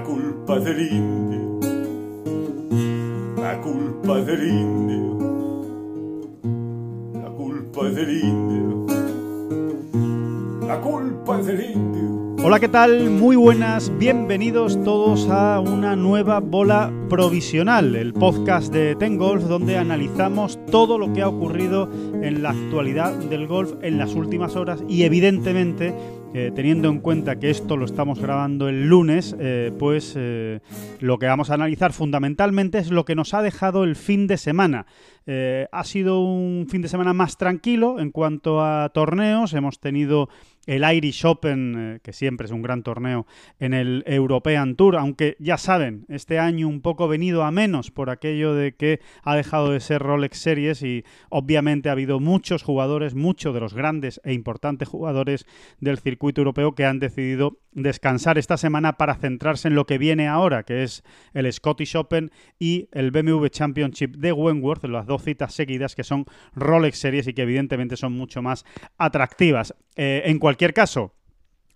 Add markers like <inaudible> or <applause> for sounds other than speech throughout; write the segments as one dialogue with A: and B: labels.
A: La culpa del indio, la culpa del indio, la culpa del indio, la culpa del indio.
B: Hola, ¿qué tal? Muy buenas, bienvenidos todos a una nueva bola provisional, el podcast de Ten Golf donde analizamos todo lo que ha ocurrido en la actualidad del golf en las últimas horas y evidentemente eh, teniendo en cuenta que esto lo estamos grabando el lunes, eh, pues eh, lo que vamos a analizar fundamentalmente es lo que nos ha dejado el fin de semana. ha sido un fin de semana más tranquilo en cuanto a torneos. Hemos tenido el Irish Open, que siempre es un gran torneo, en el European Tour, aunque ya saben, este año un poco venido a menos por aquello de que ha dejado de ser Rolex Series y obviamente ha habido muchos jugadores, muchos de los grandes e importantes jugadores del circuito europeo que han decidido descansar esta semana para centrarse en lo que viene ahora, que es el Scottish Open y el BMW Championship de Wentworth, las dos citas seguidas que son Rolex Series y que evidentemente son mucho más atractivas. Eh, en cualquier caso,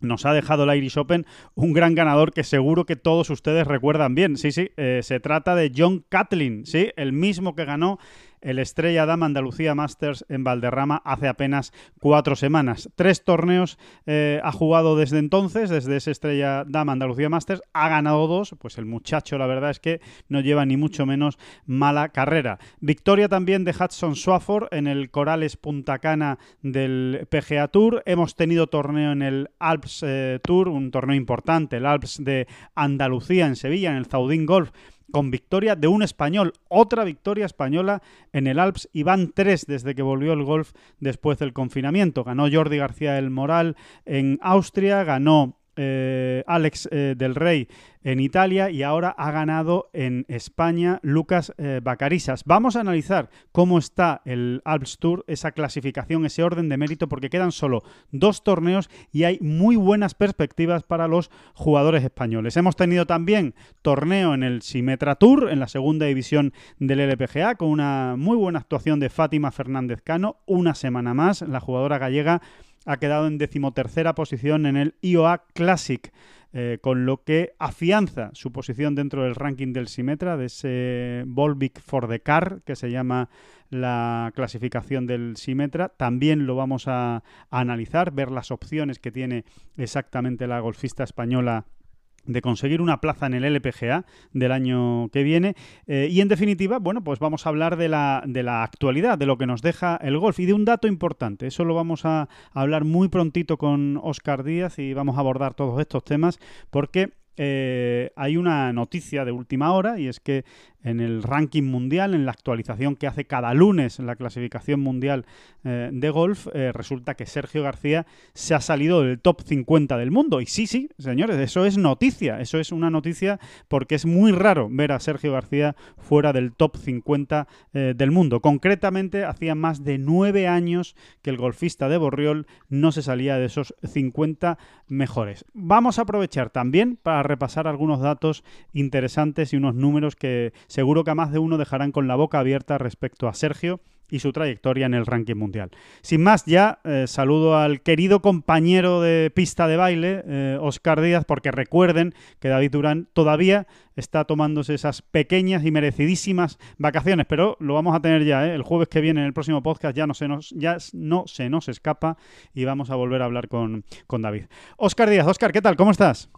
B: nos ha dejado el Irish Open un gran ganador que seguro que todos ustedes recuerdan bien. Sí, sí, eh, se trata de John Catlin, sí, el mismo que ganó el Estrella Dama Andalucía Masters en Valderrama hace apenas cuatro semanas. Tres torneos eh, ha jugado desde entonces, desde ese Estrella Dama Andalucía Masters, ha ganado dos, pues el muchacho la verdad es que no lleva ni mucho menos mala carrera. Victoria también de Hudson Swafford en el Corales Punta Cana del PGA Tour. Hemos tenido torneo en el Alps eh, Tour, un torneo importante, el Alps de Andalucía en Sevilla, en el Zaudín Golf con victoria de un español, otra victoria española en el Alps y van tres desde que volvió el golf después del confinamiento. Ganó Jordi García del Moral en Austria, ganó eh, Alex eh, del Rey en Italia y ahora ha ganado en España Lucas eh, Bacarisas. Vamos a analizar cómo está el Alps Tour, esa clasificación, ese orden de mérito, porque quedan solo dos torneos y hay muy buenas perspectivas para los jugadores españoles. Hemos tenido también torneo en el Simetra Tour, en la segunda división del LPGA, con una muy buena actuación de Fátima Fernández Cano, una semana más, la jugadora gallega ha quedado en decimotercera posición en el IOA Classic, eh, con lo que afianza su posición dentro del ranking del Simetra, de ese Volvic for the Car, que se llama la clasificación del Simetra. También lo vamos a analizar, ver las opciones que tiene exactamente la golfista española de conseguir una plaza en el LPGA del año que viene. Eh, y en definitiva, bueno, pues vamos a hablar de la, de la actualidad, de lo que nos deja el golf y de un dato importante. Eso lo vamos a hablar muy prontito con Oscar Díaz y vamos a abordar todos estos temas porque eh, hay una noticia de última hora y es que en el ranking mundial, en la actualización que hace cada lunes la clasificación mundial eh, de golf, eh, resulta que Sergio García se ha salido del top 50 del mundo. Y sí, sí, señores, eso es noticia, eso es una noticia porque es muy raro ver a Sergio García fuera del top 50 eh, del mundo. Concretamente, hacía más de nueve años que el golfista de Borriol no se salía de esos 50 mejores. Vamos a aprovechar también para repasar algunos datos interesantes y unos números que seguro que a más de uno dejarán con la boca abierta respecto a Sergio y su trayectoria en el ranking mundial. Sin más, ya eh, saludo al querido compañero de pista de baile, Oscar eh, Díaz, porque recuerden que David Durán todavía está tomándose esas pequeñas y merecidísimas vacaciones, pero lo vamos a tener ya, ¿eh? el jueves que viene en el próximo podcast ya no se nos, ya no se nos escapa y vamos a volver a hablar con, con David. Oscar Díaz, Oscar, ¿qué tal? ¿Cómo estás?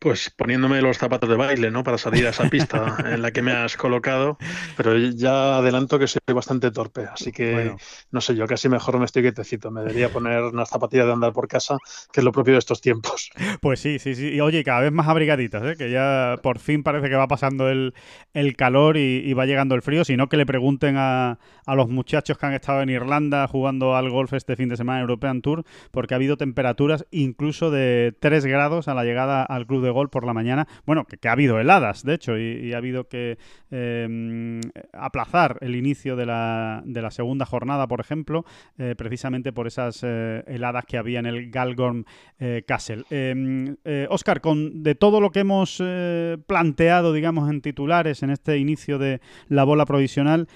C: Pues poniéndome los zapatos de baile, ¿no? Para salir a esa pista <laughs> en la que me has colocado, pero ya adelanto que soy bastante torpe, así que no sé yo, casi mejor me estoy quietecito. Me debería poner unas zapatillas de andar por casa, que es lo propio de estos tiempos. <laughs>
B: Pues sí, sí, sí. Y oye, cada vez más abrigaditas, ¿eh? Que ya por fin parece que va pasando el, calor y, va llegando el frío, sino que le pregunten a, a los muchachos que han estado en Irlanda jugando al golf este fin de semana en European Tour, porque ha habido temperaturas incluso de 3 grados a la llegada al club de gol por la mañana. Bueno, que, ha habido heladas, de hecho, y, ha habido que em, aplazar el inicio de la, de la, segunda jornada, por ejemplo, eh, precisamente por esas eh, heladas que había en el Galgorm Castle. Oscar, em, con, de todo lo que hemos planteado, digamos, en titulares en este inicio de la bola provisional,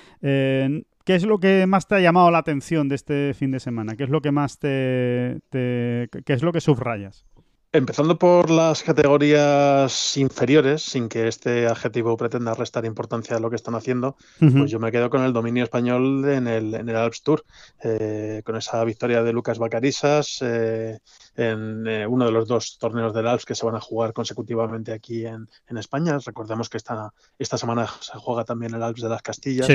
B: ¿Qué es lo que más te ha llamado la atención de este fin de semana? ¿Qué es lo que más te, qué es lo que subrayas?
C: Empezando por las categorías inferiores, sin que este adjetivo pretenda restar importancia a lo que están haciendo, pues yo me quedo con el dominio español en el, en el Alps Tour, eh, con esa victoria de Lucas Bacarisas eh, en eh, uno de los dos torneos del Alps que se van a jugar consecutivamente aquí en, España. Recordemos que esta, esta semana se juega también el Alps de las Castillas,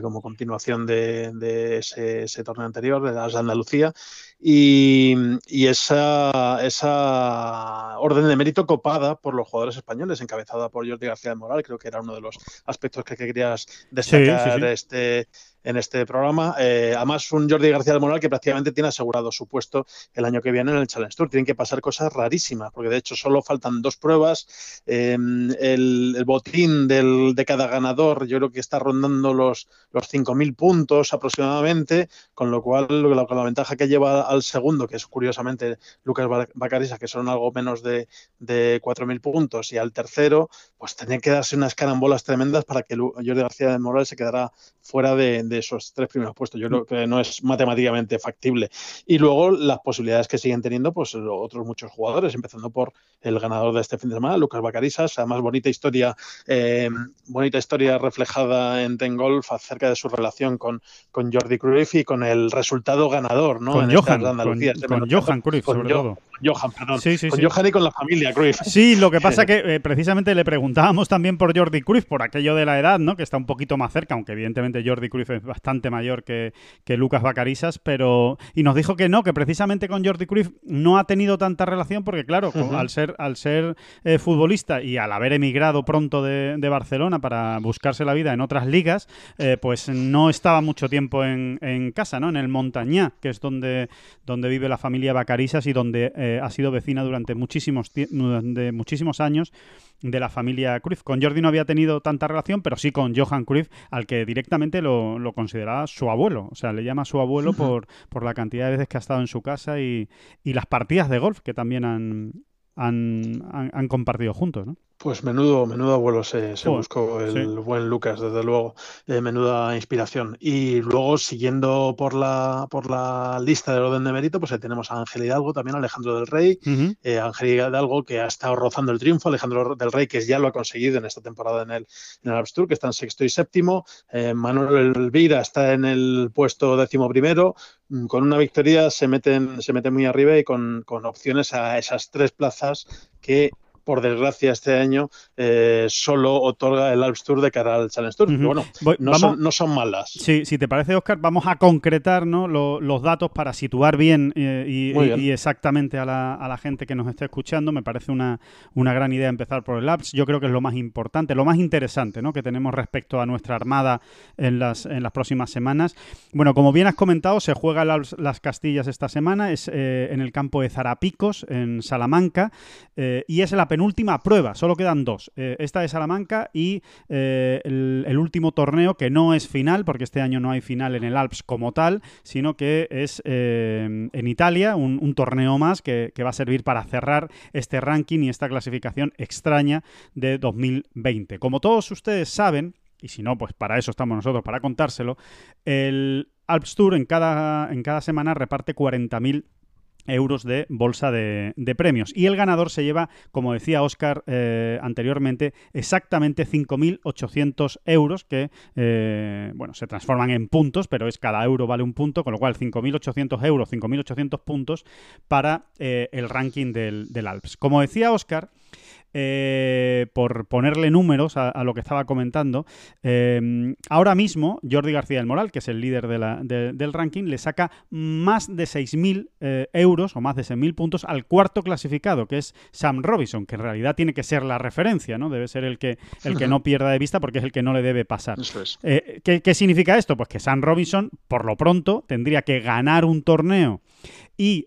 C: como continuación de, ese, torneo anterior, el Alps de Andalucía. Y, y esa, esa orden de mérito copada por los jugadores españoles, encabezada por Jordi García de Moral, creo que era uno de los aspectos que querías destacar este en este programa. Eh, además, un Jordi García del Moral que prácticamente tiene asegurado su puesto el año que viene en el Challenge Tour. Tienen que pasar cosas rarísimas, porque de hecho solo faltan dos pruebas. Em, el, botín de cada ganador yo creo que está rondando los, los 5.000 puntos aproximadamente, con lo cual la, la ventaja que lleva al segundo, que es curiosamente Lucas Bacarisa, que son algo menos de, de 4.000 puntos, y al tercero, pues tienen que darse unas carambolas tremendas para que Jordi García del Moral se quedara fuera de de esos tres primeros puestos. Yo creo que no es matemáticamente factible. Y luego las posibilidades que siguen teniendo pues otros muchos jugadores, empezando por el ganador de este fin de semana, Lucas Bacarisas, además bonita historia, eh, bonita historia reflejada en Ten Golf acerca de su relación con, con Jordi Cruyff y con el resultado ganador, ¿no?
B: Con Johan, con, Johan Cruyff, sobre todo.
C: Johan, perdón. con Johan y con la familia Cruyff.
B: Sí, lo que pasa <laughs> que eh, precisamente le preguntábamos también por Jordi Cruyff, por aquello de la edad, ¿no? Que está un poquito más cerca, aunque evidentemente Jordi Cruyff es bastante mayor que, Lucas Bacarisas, pero... Y nos dijo que no, que precisamente con Jordi Cruyff no ha tenido tanta relación porque, claro, al ser, al ser eh, futbolista y al haber emigrado pronto de, Barcelona para buscarse la vida en otras ligas, eh, pues no estaba mucho tiempo en, casa, ¿no? En el Montañá, que es donde, donde vive la familia Bacarisas y donde eh, ha sido vecina durante muchísimos, durante muchísimos años de la familia Cruyff. Con Jordi no había tenido tanta relación, pero sí con Johan Cruyff, al que directamente lo, lo consideraba su abuelo. O sea, le llama su abuelo por, por la cantidad de veces que ha estado en su casa y, y las partidas de golf que también han, han, han, compartido juntos, ¿no?
C: Pues menudo, menudo abuelo se, se buscó el buen Lucas, desde luego, de menuda inspiración. Y luego, siguiendo por la, por la lista del orden de mérito, pues tenemos a Ángel Hidalgo, también Alejandro del Rey, eh, Ángel Hidalgo que ha estado rozando el triunfo, Alejandro del Rey que ya lo ha conseguido en esta temporada en el, en el Tour, que está en sexto y séptimo, eh, Manuel Elvira está en el puesto décimo primero, mm, con una victoria se meten, se mete muy arriba y con, con opciones a esas tres plazas que por desgracia, este año eh, solo otorga el Alps Tour de cara al Challenge Tour. Bueno, no, son, malas.
B: Sí, si te parece, Oscar, vamos a concretar los datos para situar bien, eh, y, exactamente a la, gente que nos está escuchando. Me parece una, una gran idea empezar por el Alps. Yo creo que es lo más importante, lo más interesante ¿no? que tenemos respecto a nuestra armada en las, en las próximas semanas. Bueno, como bien has comentado, se juega el Alps Las Castillas esta semana, es eh, en el campo de Zarapicos, en Salamanca, y es la penúltima última prueba, solo quedan dos. Eh, esta de Salamanca y eh, el, último torneo que no es final, porque este año no hay final en el Alps como tal, sino que es eh, en Italia, un, torneo más que, que, va a servir para cerrar este ranking y esta clasificación extraña de 2020. Como todos ustedes saben, y si no, pues para eso estamos nosotros, para contárselo, el Alps Tour en cada, en cada semana reparte 40.000 euros de bolsa de, premios. Y el ganador se lleva, como decía Oscar eh, anteriormente, exactamente 5.800 euros que, eh, bueno, se transforman en puntos, pero es cada euro vale un punto, con lo cual 5.800 euros, 5.800 puntos para eh, el ranking del, del Alps. Como decía Oscar, eh, por ponerle números a, lo que estaba comentando, eh, ahora mismo Jordi García del Moral, que es el líder del ranking, le saca más de 6.000 eh, euros o más de 6.000 puntos al cuarto clasificado, que es Sam Robinson, que en realidad tiene que ser la referencia, ¿no? Debe ser el que, el que no pierda de vista porque es el que no le debe pasar. ¿qué, ¿Qué significa esto? Pues que Sam Robinson, por lo pronto, tendría que ganar un torneo y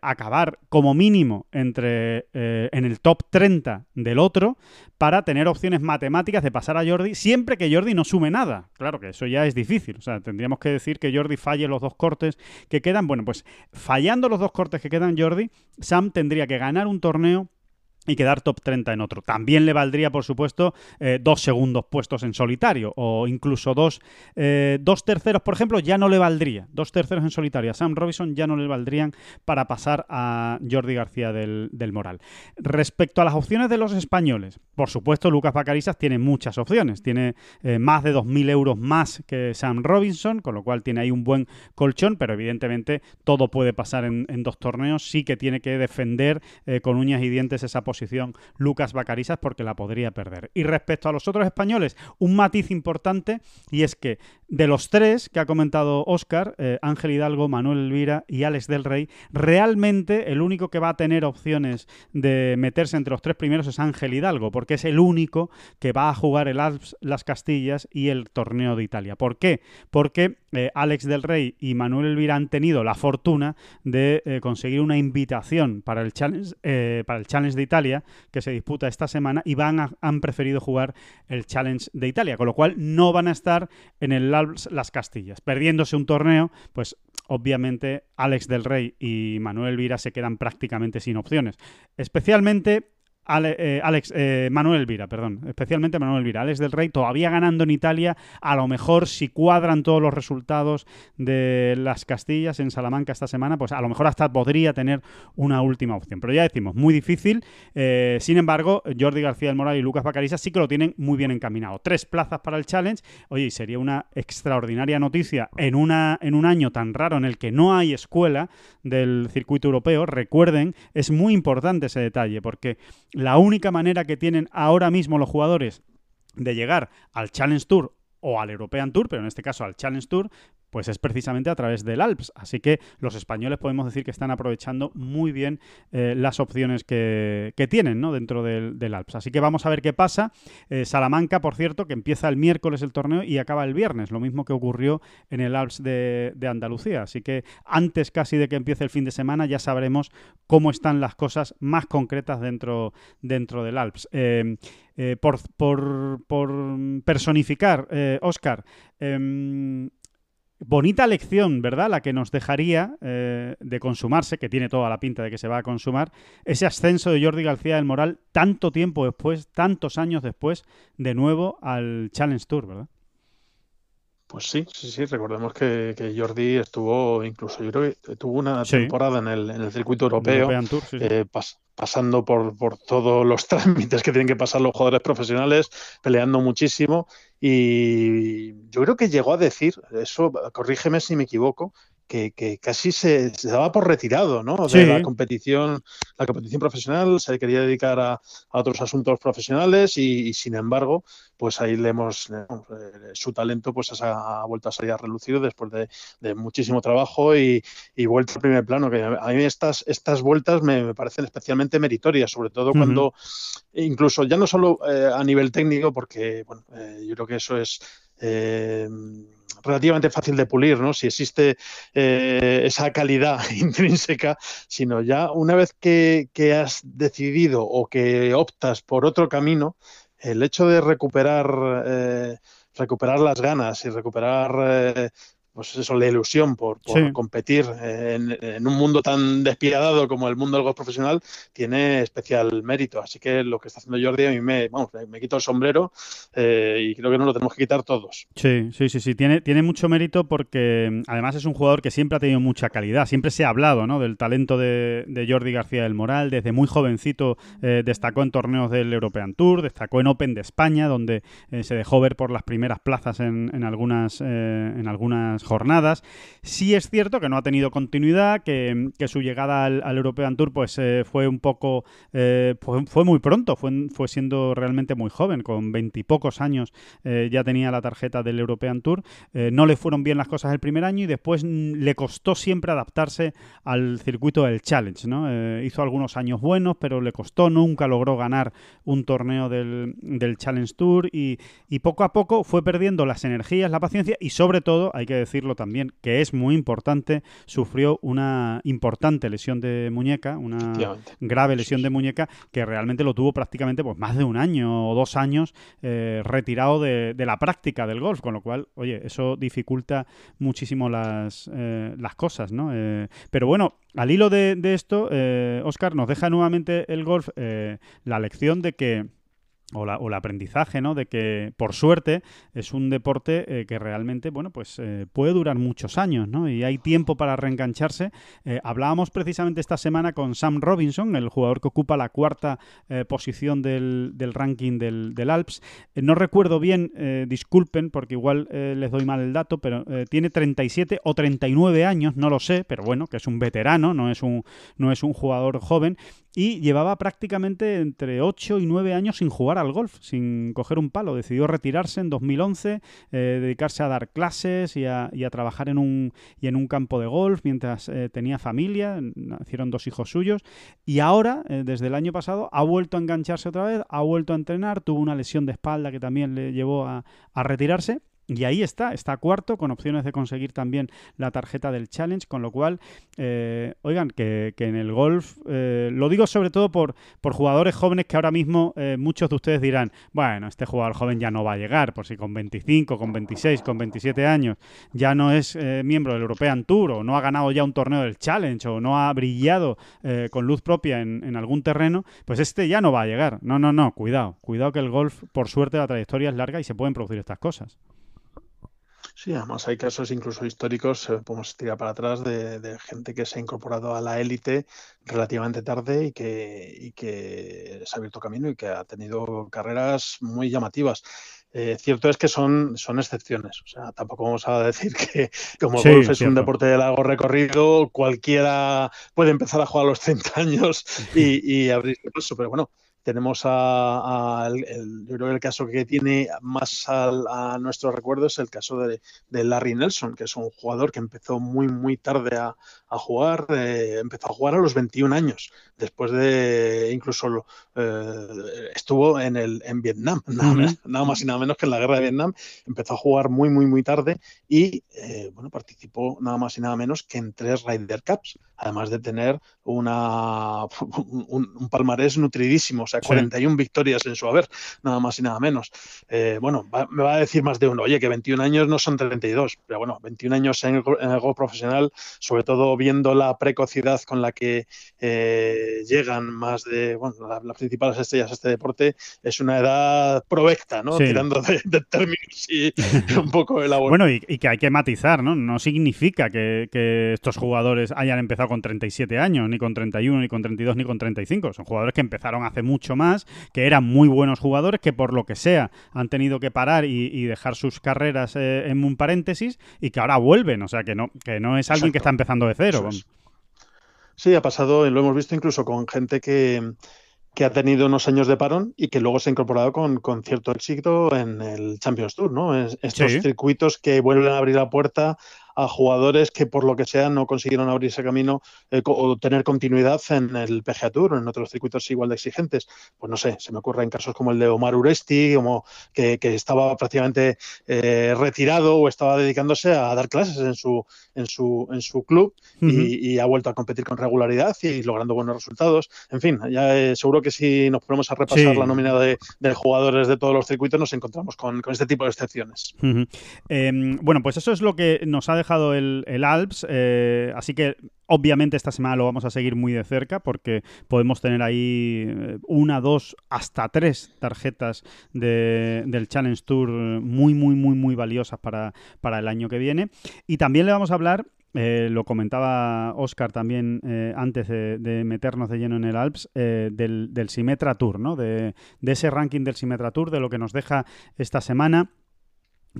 B: acabar como mínimo entre en el top 30 del otro para tener opciones matemáticas de pasar a Jordi siempre que Jordi no sume nada. Claro que eso ya es difícil. O sea, tendríamos que decir que Jordi falle los dos cortes que quedan. Bueno, pues fallando los dos cortes que quedan Jordi, Sam tendría que ganar un torneo y quedar top 30 en otro. También le valdría, por supuesto, eh, dos segundos puestos en solitario o incluso dos, eh, dos terceros, por ejemplo, ya no le valdría. Dos terceros en solitario a Sam Robinson ya no le valdrían para pasar a Jordi García del, Moral. Respecto a las opciones de los españoles, por supuesto, Lucas Bacarisas tiene muchas opciones. Tiene eh, más de 2.000 euros más que Sam Robinson, con lo cual tiene ahí un buen colchón, pero evidentemente todo puede pasar en, en dos torneos. Sí que tiene que defender con uñas y dientes esa posición posición Lucas Bacarisas porque la podría perder. Y respecto a los otros españoles, un matiz importante y es que de los tres que ha comentado Oscar, eh, Ángel Hidalgo, Manuel Elvira y Alex del Rey, realmente el único que va a tener opciones de meterse entre los tres primeros es Ángel Hidalgo, porque es el único que va a jugar el Alps, las Castillas y el torneo de Italia. ¿Por qué? Porque eh, Alex del Rey y Manuel Elvira han tenido la fortuna de eh, conseguir una invitación para el Challenge, para el Challenge de Italia que se disputa esta semana y van han preferido jugar el Challenge de Italia, con lo cual no van a estar en el las Castillas. Perdiéndose un torneo, pues obviamente Alex del Rey y Manuel Elvira se quedan prácticamente sin opciones. Especialmente eh, Alex, eh, Manuel Elvira, perdón, especialmente Manuel Elvira, Alex del Rey todavía ganando en Italia, a lo mejor si cuadran todos los resultados de las Castillas en Salamanca esta semana, pues a lo mejor hasta podría tener una última opción. Pero ya decimos, muy difícil. Eh, sin embargo, Jordi García del Moral y Lucas Bacarisa sí que lo tienen muy bien encaminado. Tres plazas para el Challenge. Oye, sería una extraordinaria noticia en, una, en un año tan raro en el que no hay escuela del circuito europeo. Recuerden, es muy importante ese detalle, porque la única manera que tienen ahora mismo los jugadores de llegar al Challenge Tour o al European Tour, pero en este caso al Challenge Tour, pues es precisamente a través del Alps. Así que los españoles podemos decir que están aprovechando muy bien eh, las opciones que, tienen dentro del, Alps. Así que vamos a ver qué pasa. Eh, Salamanca, por cierto, que empieza el miércoles el torneo y acaba el viernes, lo mismo que ocurrió en el Alps de, Andalucía. Así que antes casi de que empiece el fin de semana ya sabremos cómo están las cosas más concretas dentro, del Alps. Eh, por, personificar, Oscar, em, Bonita lección, ¿verdad? La que nos dejaría eh, de consumarse, que tiene toda la pinta de que se va a consumar, ese ascenso de Jordi García del Moral tanto tiempo después, tantos años después, de nuevo al Challenge Tour, ¿verdad?
C: Pues sí, sí, sí. Recordemos que, Jordi estuvo, incluso yo creo que tuvo una temporada en el, en el circuito europeo, eh, pasando por, por, todos los <laughs> trámites que tienen que pasar los jugadores profesionales, peleando muchísimo. Y yo creo que llegó a decir, eso, corrígeme si me equivoco, que, casi se, daba por retirado ¿no? de la competición la competición profesional se quería dedicar a, otros asuntos profesionales y, sin embargo pues ahí le hemos eh, su talento pues ha, vuelto a salir a relucir después de, muchísimo trabajo y, y, vuelta al primer plano que a mí estas estas vueltas me, parecen especialmente meritorias sobre todo cuando incluso ya no solo eh, a nivel técnico porque bueno eh, yo creo que eso es relativamente fácil de pulir, ¿no? Si existe eh, esa calidad <laughs> intrínseca, sino ya una vez que, has decidido o que optas por otro camino, el hecho de recuperar, eh, recuperar las ganas y recuperar eh, pues eso, la ilusión por, competir en, un mundo tan despiadado como el mundo del golf profesional tiene especial mérito. Así que lo que está haciendo Jordi a mí me, vamos, me quito el sombrero eh, y creo que nos lo tenemos que quitar todos.
B: Sí, sí, sí, sí. Tiene, tiene mucho mérito porque mm, además es un jugador que siempre ha tenido mucha calidad. Siempre se ha hablado ¿no? del talento de, Jordi García del Moral. Desde muy jovencito eh, destacó en torneos del European Tour, destacó en Open de España, donde eh, se dejó ver por las primeras plazas en, en algunas, en algunas jornadas. Sí es cierto que no ha tenido continuidad, que, su llegada al, European Tour pues eh, fue un poco, eh, fue, muy pronto, fue, siendo realmente muy joven, con veintipocos años eh, ya tenía la tarjeta del European Tour. no le fueron bien las cosas el primer año y después mm, le costó siempre adaptarse al circuito del Challenge. hizo algunos años buenos, pero le costó, nunca logró ganar un torneo del, Challenge Tour y poco a poco fue perdiendo las energías, la paciencia y sobre todo, hay que decir, decirlo también, que es muy importante, sufrió una importante lesión de muñeca, una grave lesión de muñeca, que realmente lo tuvo prácticamente pues más de un año o dos años eh, retirado de, la práctica del golf, con lo cual, oye, eso dificulta muchísimo las, eh, las cosas, ¿no? Eh, pero bueno, al hilo de, de esto, Oscar nos deja nuevamente el golf la lección de que o, la, o, el aprendizaje, ¿no? De que, por suerte, es un deporte eh, que realmente, bueno, pues eh, puede durar muchos años, ¿no? Y hay tiempo para reengancharse. Eh, hablábamos precisamente esta semana con Sam Robinson, el jugador que ocupa la cuarta posición del, del, ranking del, del Alps. no recuerdo bien, disculpen, porque igual les doy mal el dato, pero tiene 37 o 39 años, no lo sé, pero bueno, que es un veterano, no es un, no es un jugador joven y llevaba prácticamente entre 8 y 9 años sin jugar al golf, sin coger un palo. Decidió retirarse en 2011, eh, dedicarse a dar clases y a, trabajar en un, y en un campo de golf mientras eh, tenía familia, nacieron dos hijos suyos y ahora, eh, desde el año pasado, ha vuelto a engancharse otra vez, ha vuelto a entrenar, tuvo una lesión de espalda que también le llevó a, a retirarse y ahí está, está cuarto, con opciones de conseguir también la tarjeta del Challenge, con lo cual, eh, oigan, que, en el golf, eh, lo digo sobre todo por, por jugadores jóvenes que ahora mismo eh, muchos de ustedes dirán, bueno, este jugador joven ya no va a llegar, por si con 25, con 26, con 27 años ya no es miembro del European Tour o no ha ganado ya un torneo del Challenge o no ha brillado con luz propia en, en algún terreno, pues este ya no va a llegar. No, no, no, cuidado, cuidado que el golf, por suerte, la trayectoria es larga y se pueden producir estas cosas.
C: Sí, además hay casos incluso históricos, eh, podemos tirar para atrás, de, gente que se ha incorporado a la élite relativamente tarde y que, y que se ha abierto camino y que ha tenido carreras muy llamativas. Eh, cierto es que son, son excepciones. O sea, tampoco vamos a decir que como golf es un deporte de largo recorrido, cualquiera puede empezar a jugar a los 30 años <laughs> y, y abrir paso. Pero bueno, tenemos a, el, yo creo que el caso que tiene más a, nuestro recuerdo es el caso de, Larry Nelson, que es un jugador que empezó muy, muy tarde a, jugar, eh, empezó a jugar a los 21 años, después de incluso eh, estuvo en, el, en Vietnam, <laughs> nada, más y nada menos que en la guerra de Vietnam, empezó a jugar muy, muy, muy tarde y eh, bueno, participó nada más y nada menos que en tres Ryder Cups, además de tener una, <laughs> un, palmarés nutridísimo, o sea, 41 victorias en su haber, nada más y nada menos. Eh, bueno, me va a decir más de uno, oye, que 21 años no son 32, pero bueno, 21 años en el, juego profesional, sobre todo viendo la precocidad con la que eh, llegan más de, bueno, las principales estrellas a este deporte, es una edad provecta, ¿no? Tirando de, términos y <laughs> un poco elaborados.
B: Bueno, y, que hay que matizar, ¿no? No significa que, que estos jugadores hayan empezado con 37 años, ni con 31, ni con 32, ni con 35. Son jugadores que empezaron hace mucho más, que eran muy buenos jugadores, que por lo que sea han tenido que parar y, dejar sus carreras eh, en un paréntesis y que ahora vuelven. O sea, que no, que no es alguien que está empezando de cero.
C: Sí, ha pasado, lo hemos visto incluso con gente que, que ha tenido unos años de parón y que luego se ha incorporado con, con cierto éxito en el Champions Tour, ¿no? estos circuitos que vuelven a abrir la puerta a jugadores que por lo que sea no consiguieron abrir ese camino eh, o tener continuidad en el PGA Tour o en otros circuitos igual de exigentes. Pues no sé, se me ocurre en casos como el de Omar Uresti, como que, estaba prácticamente eh, retirado o estaba dedicándose a dar clases en su, en su, en su club y, ha vuelto a competir con regularidad y logrando buenos resultados. En fin, ya eh, seguro que si nos ponemos a repasar la nómina de, jugadores de todos los circuitos nos encontramos con, este tipo de excepciones.
B: Em, bueno, pues eso es lo que nos ha dejado el, Alps, eh, así que obviamente esta semana lo vamos a seguir muy de cerca porque podemos tener ahí eh, una, dos, hasta tres tarjetas del Challenge Tour muy, muy, muy, muy valiosas para, para el año que viene. Y también le vamos a hablar eh, lo comentaba Oscar también antes de, meternos de lleno en el Alps, del, del Simetra Tour, ¿no? De, de, ese ranking del Simetra Tour, de lo que nos deja esta semana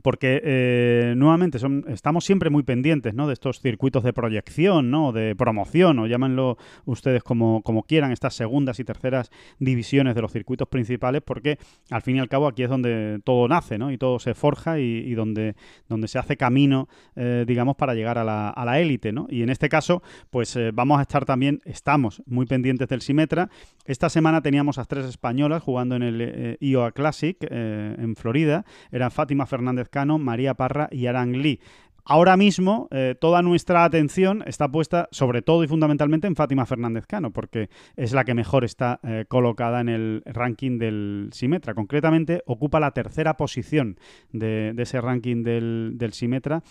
B: porque eh, nuevamente son, estamos siempre muy pendientes ¿no? de estos circuitos de proyección, ¿no? de promoción, o llámenlo ustedes como, como, quieran, estas segundas y terceras divisiones de los circuitos principales, porque al fin y al cabo aquí es donde todo nace ¿no? y todo se forja y, donde, donde se hace camino, eh, digamos, para llegar a la, a la élite. ¿no? Y en este caso, pues eh, vamos a estar también, estamos muy pendientes del Simetra. Esta semana teníamos a tres españolas jugando en el IOA Classic en Florida, eran Fátima Fernández Cano, María Parra y Aran Lee. ahora mismo eh, toda nuestra atención está puesta sobre todo y fundamentalmente en Fátima Fernández Cano, porque es la que mejor está eh, colocada en el ranking del Simetra. Concretamente, ocupa la tercera posición de, ese ranking del, del Simetra.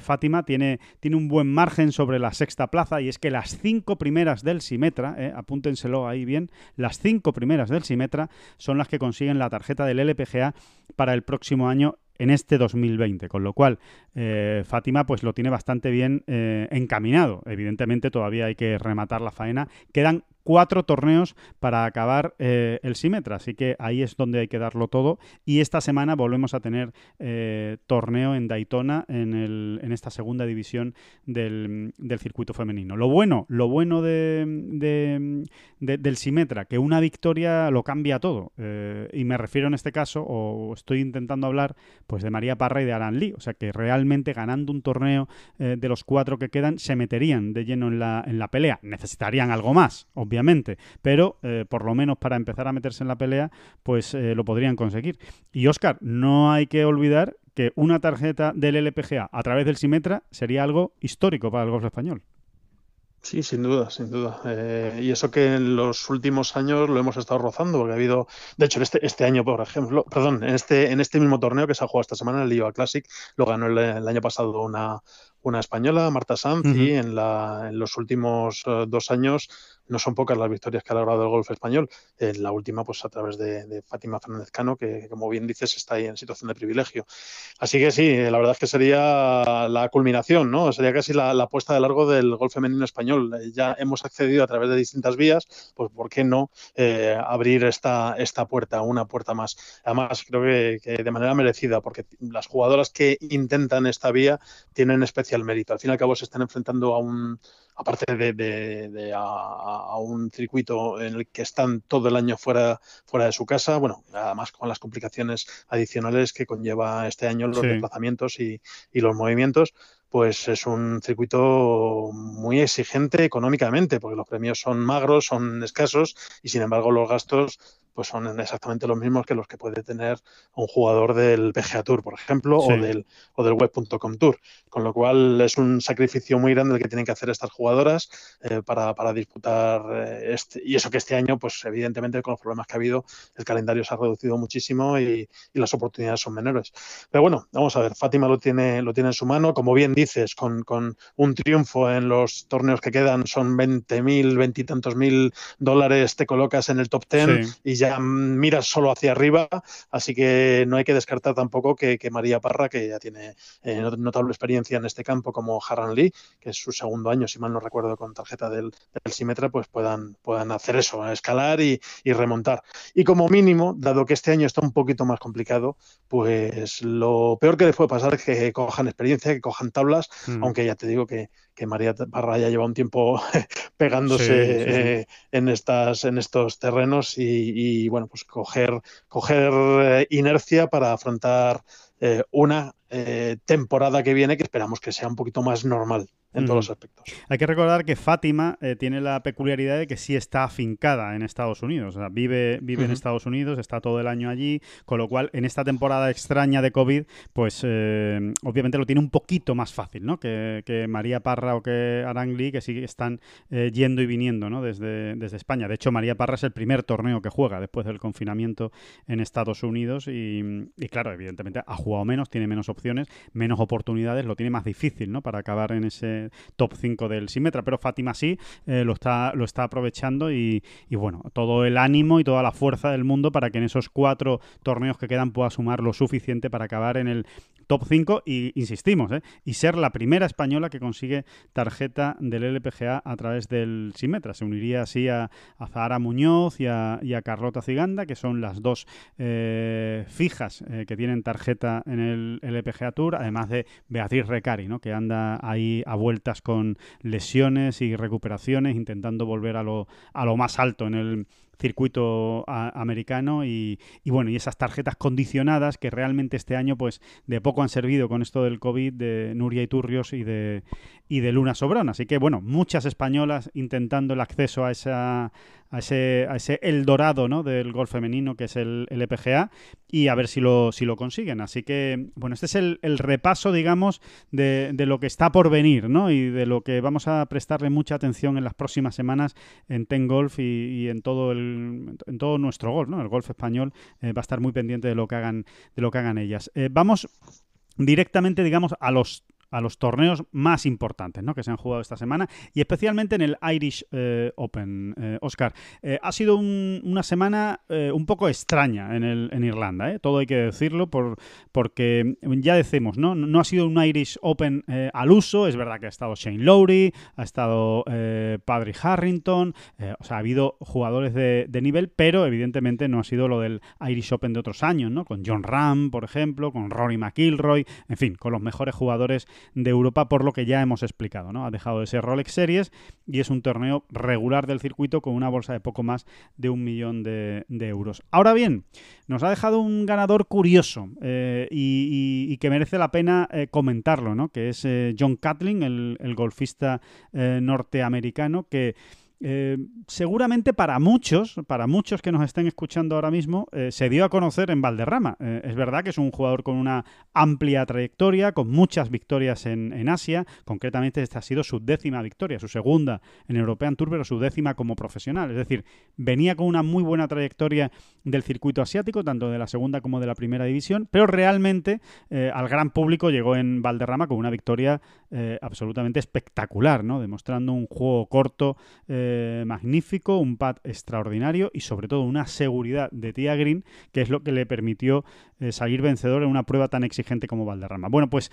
B: Fátima tiene, tiene un buen margen sobre la sexta plaza y es que las cinco primeras del Simetra, apúntenselo ahí bien, las cinco primeras del Simetra son las que consiguen la tarjeta del LPGA para el próximo año en este 2020, con lo cual eh, Fátima pues lo tiene bastante bien eh, encaminado. Evidentemente todavía hay que rematar la faena. Quedan cuatro torneos para acabar eh, el Simetra, así que ahí es donde hay que darlo todo. Y esta semana volvemos a tener torneo en Daytona en, el, en, esta segunda división del, circuito femenino. Lo bueno, lo bueno de, del Simetra, que una victoria lo cambia todo. y me refiero en este caso, o estoy intentando hablar, pues de María Parra y de Aran Lee. O sea que realmente ganando un torneo eh, de los cuatro que quedan se meterían de lleno en la, en la pelea. Necesitarían algo más, obviamente, pero eh, por lo menos para empezar a meterse en la pelea, pues eh, lo podrían conseguir. Y Oscar, no hay que olvidar que una tarjeta del LPGA a través del Simetra sería algo histórico para el golf español.
C: Sí, sin duda, sin duda. Eh, y eso que en los últimos años lo hemos estado rozando, porque ha habido, de hecho, este, este año, por ejemplo, perdón, en este, en este mismo torneo que se ha jugado esta semana, el IOA Classic, lo ganó el, año pasado una, una española, Marta Sanz, y en, la, en los últimos eh, dos años no son pocas las victorias que ha logrado el golf español. En la última, pues a través de, Fátima Fernández Cano, que como bien dices, está ahí en situación de privilegio. Así que sí, la verdad es que sería la culminación, ¿no? Sería casi la, la puesta de largo del golf femenino español. Eh, ya hemos accedido a través de distintas vías, pues ¿por qué no eh, abrir esta, esta puerta, una puerta más? Además, creo que, que de manera merecida, porque las jugadoras que intentan esta vía tienen especial mérito. Al fin y al cabo se están enfrentando a un aparte de, a, un circuito en el que están todo el año fuera, fuera de su casa, bueno, además con las complicaciones adicionales que conlleva este año los desplazamientos y, y los movimientos, pues es un circuito muy exigente económicamente, porque los premios son magros, son escasos y sin embargo los gastos pues son exactamente los mismos que los que puede tener un jugador del PGA Tour, por ejemplo, o del, o del Web.com Tour. Con lo cual es un sacrificio muy grande el que tienen que hacer estas jugadoras eh, para, para, disputar eh, este, y eso que este año, pues evidentemente con los problemas que ha habido, el calendario se ha reducido muchísimo y, y las oportunidades son menores. Pero bueno, vamos a ver, Fátima lo tiene, lo tiene en su mano, como bien dices, con, con un triunfo en los torneos que quedan son 20.000, 20 y tantos mil dólares, te colocas en el top 10 y ya miras solo hacia arriba, así que no hay que descartar tampoco que, María Parra, que ya tiene eh, notable experiencia en este campo como Haran Lee, que es su segundo año, si mal no recuerdo, con tarjeta del, del Simetra, pues puedan, puedan hacer eso, escalar y, remontar. Y como mínimo, dado que este año está un poquito más complicado, pues lo peor que les puede pasar es que cojan experiencia, que cojan tablas, mm. aunque ya te digo que, que María Parra ya lleva un tiempo <laughs> pegándose eh, en estas en estos terrenos y, bueno pues coger coger eh, inercia para afrontar eh, una temporada que viene que esperamos que sea un poquito más normal en todos los aspectos.
B: Hay que recordar que Fátima eh, tiene la peculiaridad de que sí está afincada en Estados Unidos. O sea, vive vive en Estados Unidos, está todo el año allí, con lo cual en esta temporada extraña de COVID, pues eh, obviamente lo tiene un poquito más fácil, ¿no? Que, María Parra o que Arangli, que sí están eh, yendo y viniendo, ¿no? Desde, desde España. De hecho, María Parra es el primer torneo que juega después del confinamiento en Estados Unidos y, y claro, evidentemente ha jugado menos, tiene menos opciones, menos oportunidades, lo tiene más difícil, ¿no? Para acabar en ese top 5 del Simetra, pero Fátima sí eh, lo, está, lo está aprovechando y, bueno, todo el ánimo y toda la fuerza del mundo para que en esos cuatro torneos que quedan pueda sumar lo suficiente para acabar en el top 5 y insistimos, ¿eh? y ser la primera española que consigue tarjeta del LPGA a través del Simetra. Se uniría así a, Zahara Muñoz y a, Carlota Ciganda, que son las dos eh, fijas que tienen tarjeta en el LPGA Tour, además de Beatriz Recari, ¿no? que anda ahí a vuelta con lesiones y recuperaciones, intentando volver a lo, a lo más alto en el circuito americano y, bueno, y esas tarjetas condicionadas que realmente este año pues de poco han servido con esto del COVID de Nuria Iturrios y de, y de Luna Sobrón. Así que bueno, muchas españolas intentando el acceso a esa, a ese, a ese Eldorado ¿no? del golf femenino que es el, el, EPGA y a ver si lo, si lo consiguen. Así que, bueno, este es el, el repaso, digamos, de, de, lo que está por venir ¿no? y de lo que vamos a prestarle mucha atención en las próximas semanas en Ten Golf y, y en, todo el, en todo nuestro golf, ¿no? el golf español eh, va a estar muy pendiente de lo que hagan, de lo que hagan ellas. Eh, vamos directamente, digamos, a los a los torneos más importantes ¿no? que se han jugado esta semana y especialmente en el Irish eh, Open, eh, Oscar. Eh, ha sido un, una semana un poco extraña en, el, en Irlanda, todo hay que decirlo, por, porque ya decimos, ¿no? no ha sido un Irish Open al uso, es verdad que ha estado Shane Lowry, ha estado Paddy Harrington, o sea, ha habido jugadores de, de, nivel, pero evidentemente no ha sido lo del Irish Open de otros años, ¿no? con John Ram, por ejemplo, con Rory McIlroy, en fin, con los mejores jugadores de Europa por lo que ya hemos explicado. ¿no? Ha dejado de ser Rolex Series y es un torneo regular del circuito con una bolsa de poco más de un millón de, de euros. Ahora bien, nos ha dejado un ganador curioso eh, y, que merece la pena eh, comentarlo, ¿no? que es eh, John Catlin, el, el golfista norteamericano que eh, seguramente para muchos, para muchos que nos estén escuchando ahora mismo, eh, se dio a conocer en Valderrama. Eh, es verdad que es un jugador con una amplia trayectoria, con muchas victorias en, Asia. Concretamente, esta ha sido su décima victoria, su segunda en European Tour, pero su décima como profesional. Es decir, venía con una muy buena trayectoria del circuito asiático, tanto de la segunda como de la primera división, pero realmente al gran público llegó en Valderrama con una victoria absolutamente espectacular, ¿no? demostrando un juego corto. Magnífico, un pad extraordinario y sobre todo una seguridad de Tia Green que es lo que le permitió eh, salir vencedor en una prueba tan exigente como Valderrama. Bueno, pues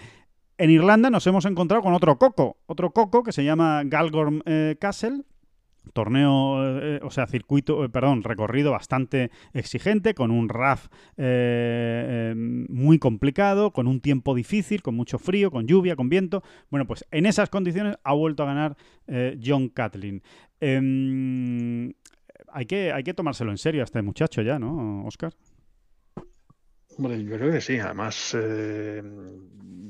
B: en Irlanda nos hemos encontrado con otro coco, otro coco que se llama Galgorm eh, Castle, torneo, eh, o sea, circuito, eh, perdón, recorrido bastante exigente, con un RAF eh, muy complicado, con un tiempo difícil, con mucho frío, con lluvia, con viento. Bueno, pues en esas condiciones ha vuelto a ganar eh, John Catlin. Em, hay, que, hay que tomárselo en serio a este muchacho ya, ¿no, Oscar?
C: Hombre, yo creo que sí. Además, eh,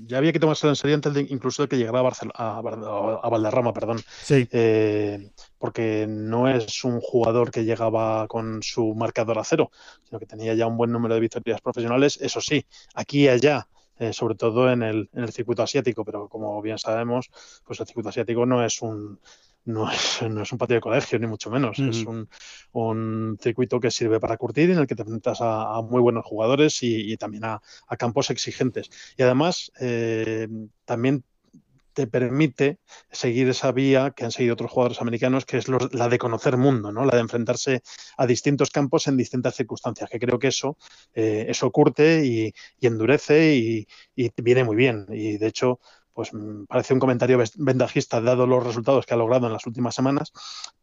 C: ya había que tomárselo en serio antes de, incluso de que llegara a, Barcel a, a, Valderrama, perdón.
B: Sí.
C: Eh, porque no es un jugador que llegaba con su marcador a cero, sino que tenía ya un buen número de victorias profesionales. Eso sí, aquí y allá eh, sobre todo en el, en el, circuito asiático, pero como bien sabemos, pues el circuito asiático no es un no es, no es un patio de colegio, ni mucho menos. Es un, un, circuito que sirve para curtir, en el que te enfrentas a, a muy buenos jugadores y, y también a, a, campos exigentes. Y además, eh, también te permite seguir esa vía que han seguido otros jugadores americanos, que es lo, la de conocer mundo, ¿no? la de enfrentarse a distintos campos en distintas circunstancias, que creo que eso, eh, eso curte y, y endurece y, y, viene muy bien. Y de hecho, pues parece un comentario vendajista dado los resultados que ha logrado en las últimas semanas,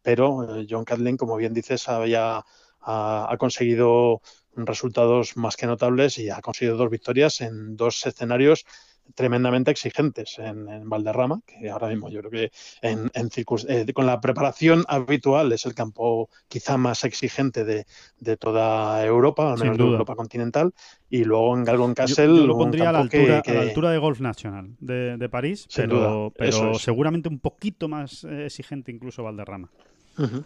C: pero eh, John Catlin, como bien dices, había, ha, ha conseguido resultados más que notables y ha conseguido dos victorias en dos escenarios tremendamente exigentes en, en, Valderrama, que ahora mismo yo creo que en, en eh, con la preparación habitual es el campo quizá más exigente de, de toda Europa, al menos de Europa continental, y luego en Galgon Castle.
B: Yo, yo lo pondría a la, altura, que, que... a la altura de Golf Nacional de, de París, Sin pero, duda, pero es. seguramente un poquito más eh, exigente incluso Valderrama.
C: Uh -huh.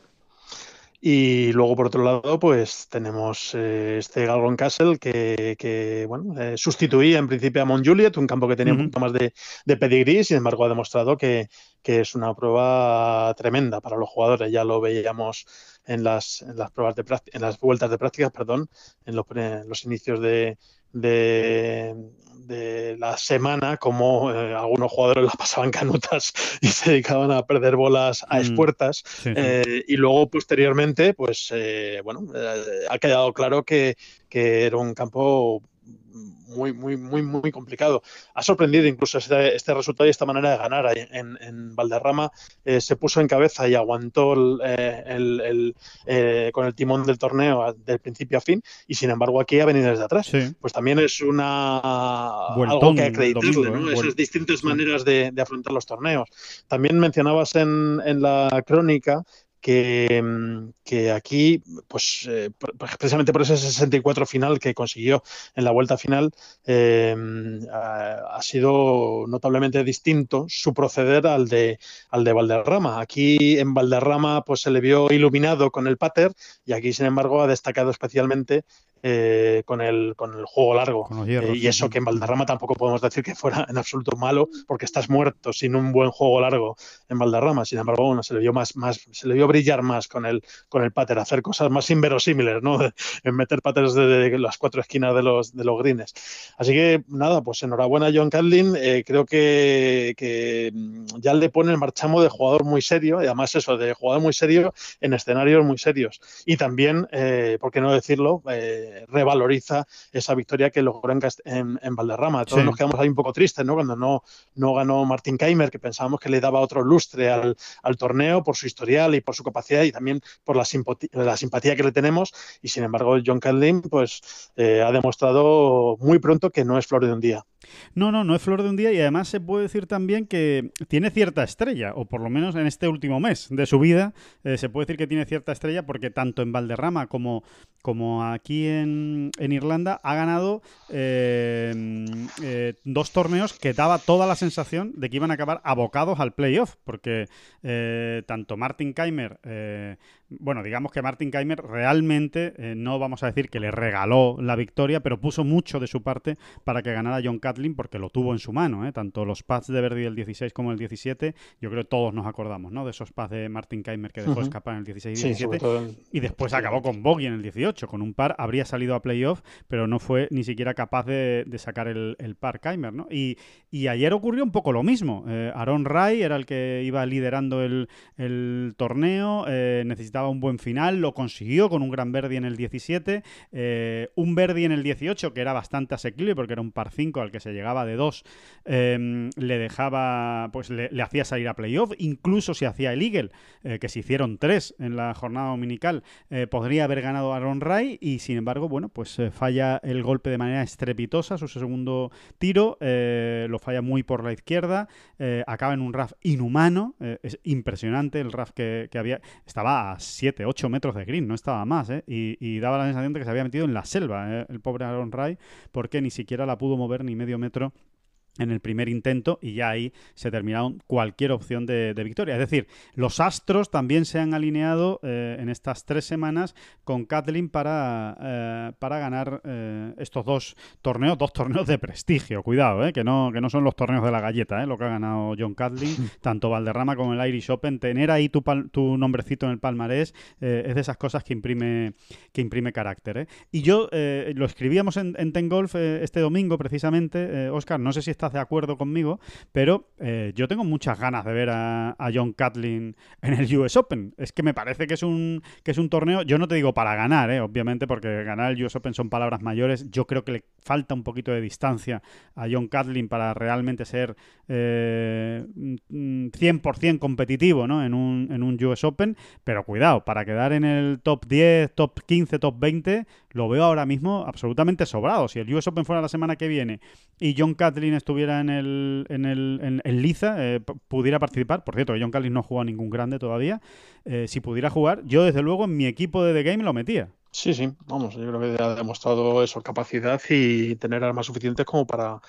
C: Y luego, por otro lado, pues tenemos eh, este Galgon Castle que, que bueno, eh, sustituía en principio a Mont Juliet, un campo que tenía uh -huh. un poquito más de, de pedigrí, sin embargo ha demostrado que, que, es una prueba tremenda para los jugadores. Ya lo veíamos en las, en las pruebas de en las vueltas de prácticas, perdón, en los, en los inicios de, de, de, la semana, como eh, algunos jugadores <laughs> la pasaban canutas <laughs> y se dedicaban a perder bolas a expuertas. Mm, sí, sí. Eh, y luego, posteriormente, pues, eh, bueno, ha quedado claro que, que era un campo muy, muy, muy, muy complicado. Ha sorprendido incluso este, este resultado y esta manera de ganar en, en Valderrama. Eh, se puso en cabeza y aguantó el, eh, el, el eh, con el timón del torneo del principio a fin y sin embargo aquí ha venido desde atrás. Sí. Pues también es una algo que acreditarle, ¿no? ¿eh? Esas distintas maneras de, de, afrontar los torneos. También mencionabas en, en la crónica que, mm, que aquí, pues, eh, precisamente por ese 64 final que consiguió en la vuelta final, eh, ha, sido notablemente distinto su proceder al de, al de Valderrama. Aquí en Valderrama pues se le vio iluminado con el pater y aquí, sin embargo, ha destacado especialmente eh, con, el, con el juego largo. Eh, y eso que en Valderrama tampoco podemos decir que fuera en absoluto malo, porque estás muerto sin un buen juego largo en Valderrama. Sin embargo, bueno, se le vio más, más, se le vio brillar más con el, con el pater, hacer cosas más inverosímiles, ¿no? <laughs> en meter paters de, las cuatro esquinas de los, de los greens. Así que nada, pues enhorabuena John Catlin. Eh, creo que, que, ya le pone el marchamo de jugador muy serio, y además eso, de jugador muy serio en escenarios muy serios. Y también, ¿por qué no decirlo? Revaloriza esa victoria que logró en, en, Valderrama. Todos nos quedamos ahí un poco tristes, ¿no? Cuando no, no ganó Martín Keimer, que pensábamos que le daba otro lustre al, torneo por su historial y por su capacidad y también por la, simpatía, la simpatía que le tenemos. Y sin embargo, John Catlin pues, eh, ha demostrado muy pronto que no es flor de un día.
B: No, no, no es flor de un día y además se puede decir también que tiene cierta estrella, o por lo menos en este último mes de su vida, eh, se puede decir que tiene cierta estrella porque tanto en Valderrama como, como aquí en, Irlanda ha ganado eh, eh, dos torneos que daba toda la sensación de que iban a acabar abocados al playoff, porque tanto Martin Keimer bueno, digamos que Martin Keimer realmente, eh, no vamos a decir que le regaló la victoria, pero puso mucho de su parte para que ganara John Catlin porque lo tuvo en su mano, ¿eh? tanto los pads de Verdi del 16 como el 17, yo creo que todos nos acordamos, ¿no? De esos pads de Martin Keimer que dejó escapar en el 16 y 17 y después acabó con Bogey en el 18, con un par habría salido a playoff, pero no fue ni siquiera capaz de, sacar el, par Keimer, ¿no? Y, ayer ocurrió un poco lo mismo, eh, Aaron Ray era el que iba liderando el, el torneo, necesitaba un buen final, lo consiguió con un gran Verdi en el 17, eh, un Verdi en el 18 que era bastante asequible porque era un par 5 al que se llegaba de 2, em, le dejaba, pues le, hacía salir a playoff, incluso si hacía el Eagle, eh, que se hicieron 3 en la jornada dominical, eh, podría haber ganado Aaron Ray y sin embargo, bueno, pues falla el golpe de manera estrepitosa, su segundo tiro, lo falla muy por la izquierda, acaba en un RAF inhumano, es impresionante el RAF que, que había, estaba a 7, 8 metros de green, no estaba más, ¿eh? y, daba la sensación de que se había metido en la selva ¿eh? el pobre Aaron Ray, porque ni siquiera la pudo mover ni medio metro en el primer intento y ya ahí se terminaron cualquier opción de, victoria. Es decir, los astros también se han alineado eh, en estas tres semanas con Kathleen para, eh, para ganar eh, estos dos torneos, dos torneos de prestigio. Cuidado, que, no, que no son los torneos de la galleta, lo que ha ganado John Kathleen, <laughs> tanto Valderrama como el Irish Open. Tener ahí tu, tu nombrecito en el palmarés es de esas cosas que imprime, que imprime carácter. Y yo lo escribíamos en, en Ten Golf este domingo precisamente, Oscar, no sé si está de acuerdo conmigo, pero eh, yo tengo muchas ganas de ver a, John Catlin en el US Open. Es que me parece que es un, que es un torneo, yo no te digo para ganar, eh, obviamente, porque ganar el US Open son palabras mayores. Yo creo que le falta un poquito de distancia a John Catlin para realmente ser eh, 100% competitivo ¿no? en, un, en un US Open, pero cuidado, para quedar en el top 10, top 15, top 20, lo veo ahora mismo absolutamente sobrado. Si el US Open fuera la semana que viene y John Catlin estuviera en el en, el, en, Liza, eh, pudiera participar, por cierto, John Catlin no ha ningún grande todavía, eh, si pudiera jugar, yo desde luego en mi equipo de The Game lo metía.
C: Sí, sí, vamos, yo creo que ha demostrado eso, capacidad y tener armas suficientes como para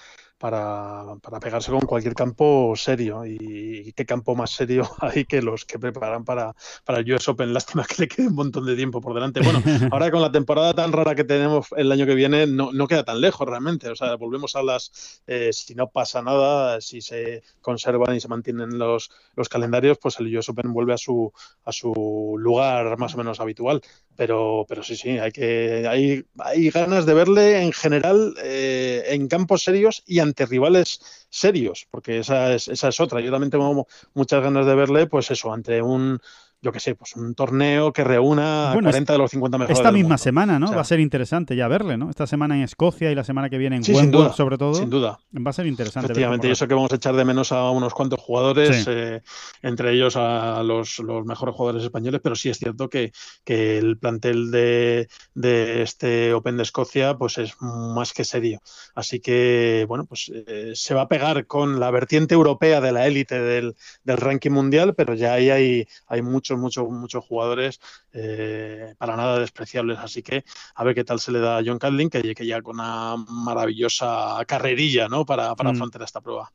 C: para, para, pegarse con cualquier campo serio. Y, qué campo más serio <laughs> hay que los que preparan para, para el US Open. Lástima que le quede un montón de tiempo por delante. Bueno, <laughs> ahora con la temporada tan rara que tenemos el año que viene, no, no queda tan lejos realmente. O sea, volvemos a las, eh, si no pasa nada, si se conservan y se mantienen los, los calendarios, pues el US Open vuelve a su, a su lugar más o menos habitual. Pero, pero sí, sí, hay que hay, hay ganas de verle en general eh, en campos serios y ante rivales serios, porque esa es, esa es otra. Yo también tengo muchas ganas de verle, pues eso, ante un yo qué sé, pues un torneo que reúna a 40 de los 50 mejores.
B: Esta misma semana, ¿no? va a ser interesante ya verle, ¿no? Esta semana en Escocia y la semana que viene en sí, sobre todo.
C: Sin duda.
B: Va a ser interesante.
C: Efectivamente, y eso que vamos a echar de menos a unos cuantos jugadores, eh, entre ellos a los, mejores jugadores españoles, pero sí es cierto que, que el plantel de, de, este Open de Escocia pues es más que serio. Así que, bueno, pues eh, se va a pegar con la vertiente europea de la élite del, del ranking mundial, pero ya ahí hay, hay muchos muchos, muchos, muchos jugadores eh, para nada despreciables. Así que a ver qué tal se le da a John Cadlin, que, que ya con una maravillosa carrerilla ¿no? para, para mm. afrontar esta prueba.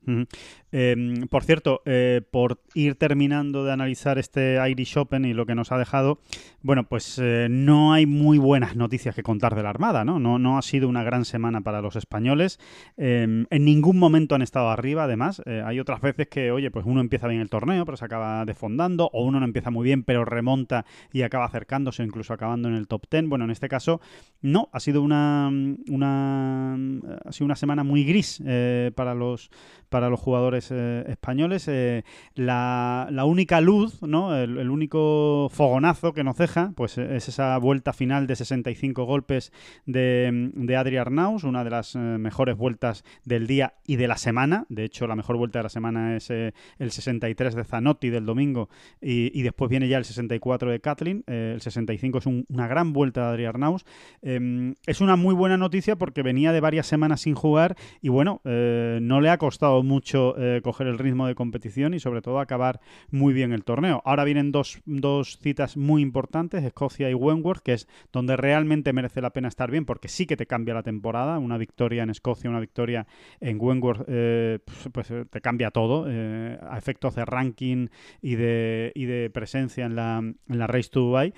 B: Em, por cierto, eh, por ir terminando de analizar este Irish Open y lo que nos ha dejado, bueno, pues eh, no hay muy buenas noticias que contar de la Armada, ¿no? No, no ha sido una gran semana para los españoles. Em, en ningún momento han estado arriba, además. hay otras veces que, oye, pues uno empieza bien el torneo, pero se acaba desfondando, o uno no empieza muy bien, pero remonta y acaba acercándose, incluso acabando en el top 10. Bueno, en este caso, no, ha sido una, una, ha sido una semana muy gris eh, para, los, para los jugadores eh, españoles. Eh, la, única luz, ¿no? El, único fogonazo que nos deja, pues es esa vuelta final de 65 golpes de, de Adri Arnaus, una de las mejores vueltas del día y de la semana. De hecho, la mejor vuelta de la semana es el 63 de Zanotti del domingo y, después viene ya el 64 de Kathleen. el 65 es una gran vuelta de Adri Arnaus. Em, es una muy buena noticia porque venía de varias semanas sin jugar y bueno, eh, no le ha costado mucho eh, coger el ritmo de competición y sobre todo acabar muy bien el torneo. Ahora vienen dos, dos citas muy importantes, Escocia y Wentworth, que es donde realmente merece la pena estar bien porque sí que te cambia la temporada. Una victoria en Escocia, una victoria en Wentworth, eh, pues, pues te cambia todo a efectos de ranking y de, y de presencia en la, en la Race to Dubai.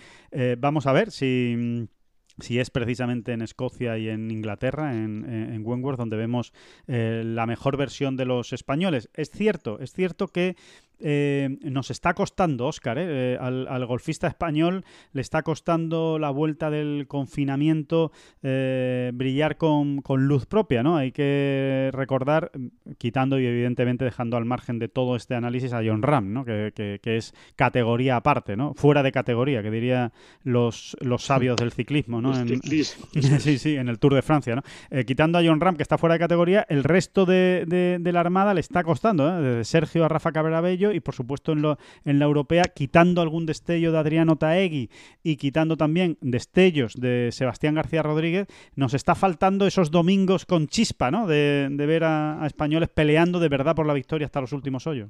B: vamos a ver si si es precisamente en Escocia y en Inglaterra, en, en Wentworth, donde vemos eh, la mejor versión de los españoles. Es cierto, es cierto que eh, nos está costando, Oscar, eh, al, golfista español le está costando la vuelta del confinamiento brillar con, luz propia, ¿no? Hay que recordar, quitando y evidentemente dejando al margen de todo este análisis a John Ram, ¿no? Que, es categoría aparte, ¿no? Fuera de categoría, que diría los, los sabios del ciclismo, ¿no? <laughs> sí, sí, en el Tour de Francia, ¿no? Eh, quitando a John Ram, que está fuera de categoría, el resto de, la Armada le está costando, ¿eh? desde Sergio a Rafa Cabrera y por supuesto en, lo, en la europea, quitando algún destello de Adriano Taegui y quitando también destellos de Sebastián García Rodríguez, nos está faltando esos domingos con chispa, ¿no? De, ver a, a españoles peleando de verdad por la victoria hasta los últimos hoyos.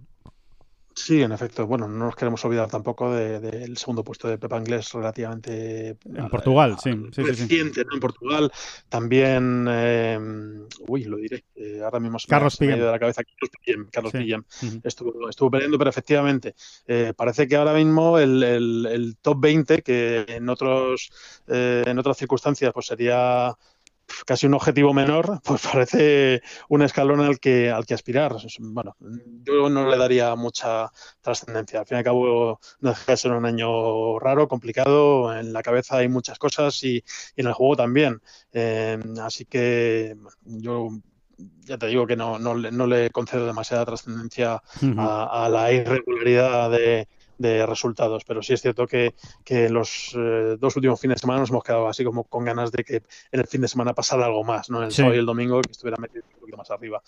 C: Sí, en efecto. Bueno, no nos queremos olvidar tampoco del segundo puesto de Pepa Inglés relativamente...
B: En Portugal, sí. sí,
C: reciente, En Portugal. También, eh, uy, lo diré, eh, ahora mismo se
B: Carlos
C: me, de la cabeza Carlos Pillem. estuvo, estuvo peleando, pero efectivamente, eh, parece que ahora mismo el, el, top 20, que en, otros, en otras circunstancias pues sería casi un objetivo menor, <laughs> pues parece un escalón al que, al que aspirar. Bueno, yo no le daría mucha trascendencia. Al fin y al cabo, no deja de ser un año raro, complicado. En la cabeza hay muchas cosas y, en el juego también. Eh, así que yo ya te digo que no, no, le concedo demasiada trascendencia a, la irregularidad de, de resultados. Pero sí es cierto que, que los eh, dos últimos fines de semana nos hemos quedado así como con ganas de que en el fin de semana pasara algo más, ¿no? El sábado y el domingo que estuviera metido un poquito más arriba.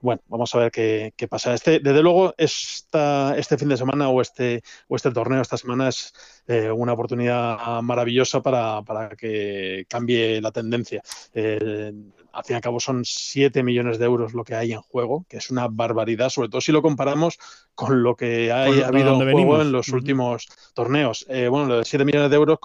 C: Bueno, vamos a ver qué, qué pasa. Este, desde luego, esta, este fin de semana o este, o este torneo esta semana es eh, una oportunidad maravillosa para, para, que cambie la tendencia. Eh, al fin y al cabo son 7 millones de euros lo que hay en juego, que es una barbaridad, sobre todo si lo comparamos con lo que ha habido en juego en los últimos torneos. Eh, bueno, lo de 7 millones de euros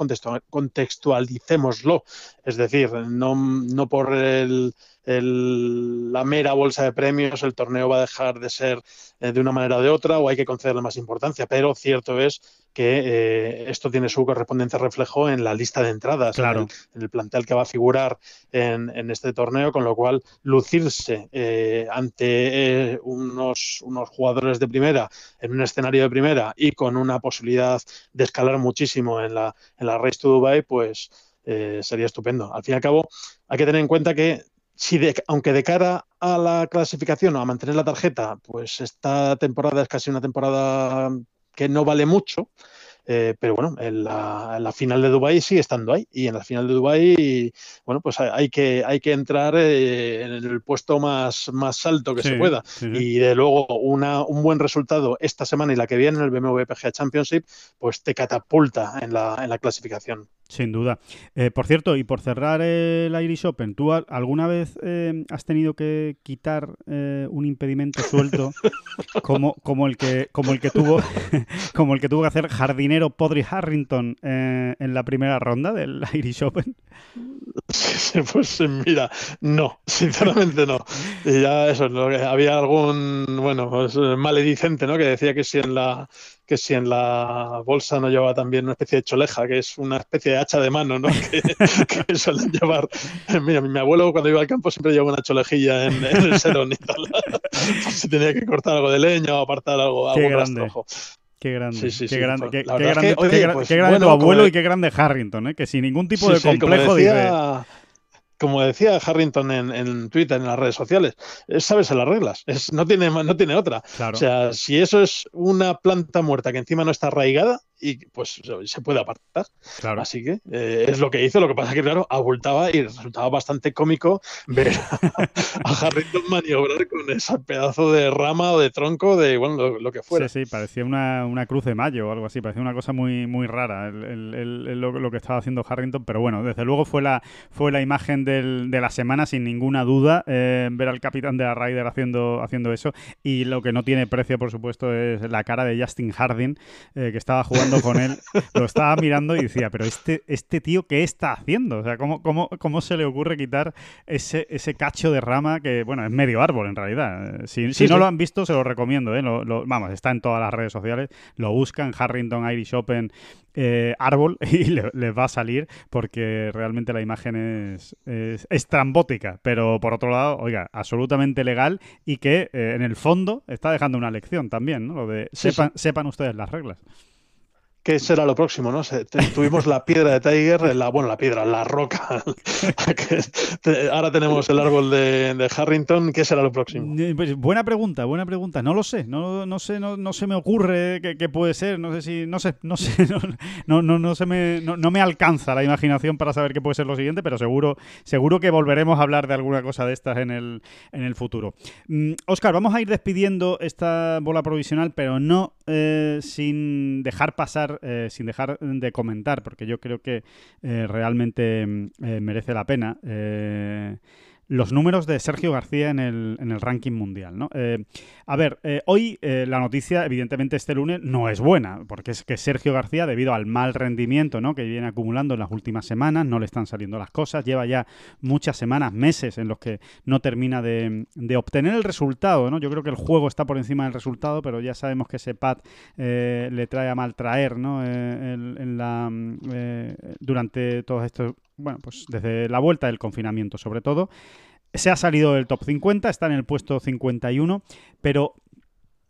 C: contextualicémoslo, es decir, no, no por el la mera bolsa de premios, el torneo va a dejar de ser eh, de una manera o de otra o hay que concederle más importancia. Pero cierto es que eh, esto tiene su correspondiente reflejo en la lista de entradas,
B: en,
C: el, plantel que va a figurar en, este torneo, con lo cual lucirse eh, ante unos, unos jugadores de primera en un escenario de primera y con una posibilidad de escalar muchísimo en la, en la Race to Dubai, pues sería estupendo. Al fin y al cabo, hay que tener en cuenta que si aunque de cara a la clasificación o a mantener la tarjeta, pues esta temporada es casi una temporada que no vale mucho, eh, pero bueno, en la, final de Dubai sigue estando ahí. Y en la final de Dubai, bueno, pues hay que, hay que entrar eh, en el puesto más, más alto que se pueda. y de luego una, un buen resultado esta semana y la que viene en el BMW PGA Championship, pues te catapulta en la, en la clasificación.
B: Sin duda. Eh, por cierto, y por cerrar el Irish Open, ¿tú alguna vez eh, has tenido que quitar eh, un impedimento suelto <laughs> como, como, el que, como, el que tuvo, <laughs> como el que tuvo que hacer jardinero Podri Harrington en la primera ronda del <laughs> Irish Open?
C: Pues mira, no, sinceramente no. Y ya eso, había algún, bueno, pues, maledicente, ¿no? Que decía que si en la que si en la bolsa no llevaba también una especie de choleja, que es una especie de hacha de mano, ¿no? <laughs> Que, <laughs> suelen llevar. Mira, mi abuelo cuando iba al campo siempre llevaba una cholejilla en, el serón y tal. <laughs> si tenía que cortar algo de leña o apartar algo, algo
B: qué grande. Qué grande, qué grande, qué, grande, qué, grande tu abuelo y qué grande Harrington, ¿eh? que sin ningún tipo de complejo dice
C: como decía Harrington en, Twitter, en las redes sociales, es saberse las reglas, es, no, tiene, no tiene otra. O sea, si eso es una planta muerta que encima no está arraigada, y pues se puede apartar. Claro. Así que eh, es lo que hizo, lo que pasa es que claro, abultaba y resultaba bastante cómico ver a, Harrington maniobrar con ese pedazo de rama o de tronco de bueno, lo, que fuera.
B: Sí, sí, parecía una, cruz de mayo o algo así, parecía una cosa muy, muy rara lo, que estaba haciendo Harrington, pero bueno, desde luego fue la, fue la imagen de la semana sin ninguna duda, eh, ver al capitán de la Ryder haciendo, haciendo eso y lo que no tiene precio, por supuesto, es la cara de Justin Harding, eh, que estaba jugando con él, lo estaba mirando y decía, pero este, este tío, ¿qué está haciendo? O sea, ¿cómo, cómo, cómo se le ocurre quitar ese, ese cacho de rama que, bueno, es medio árbol en realidad? Si, no lo han visto, se lo recomiendo, ¿eh? vamos, está en todas las redes sociales, lo buscan, Harrington Irish Open eh, árbol <laughs> y les va a salir porque realmente la imagen es, es estrambótica, pero por otro lado, oiga, absolutamente legal y que eh, en el fondo está dejando una lección también, ¿no? Lo de sepan, sepan ustedes las reglas.
C: ¿Qué será lo próximo? ¿no? Tuvimos la piedra de Tiger, la, bueno, la piedra, la roca. <laughs> Ahora tenemos el árbol de, Harrington. ¿Qué será lo próximo?
B: Pues, buena pregunta, buena pregunta. No lo sé, no, no sé, no, no se me ocurre qué, puede ser. No sé si, no sé, no sé, <laughs> no, no, no se me, no, me alcanza la imaginación para saber qué puede ser lo siguiente, pero seguro, seguro que volveremos a hablar de alguna cosa de estas en el, en el futuro. Oscar, mm, vamos a ir despidiendo esta bola provisional, pero no eh, sin dejar pasar eh, sin dejar de comentar, porque yo creo que eh, realmente mm, eh, merece la pena los números de Sergio García en el, en el ranking mundial. ¿no? Eh, a ver, eh, hoy eh, la noticia, evidentemente este lunes, no es buena, porque es que Sergio García, debido al mal rendimiento ¿no? que viene acumulando en las últimas semanas, no le están saliendo las cosas, lleva ya muchas semanas, meses en los que no termina de, obtener el resultado. ¿no? Yo creo que el juego está por encima del resultado, pero ya sabemos que ese pad le trae a maltraer ¿no? durante todos estos bueno, pues desde la vuelta del confinamiento sobre todo. Se ha salido del top 50, está en el puesto 51, pero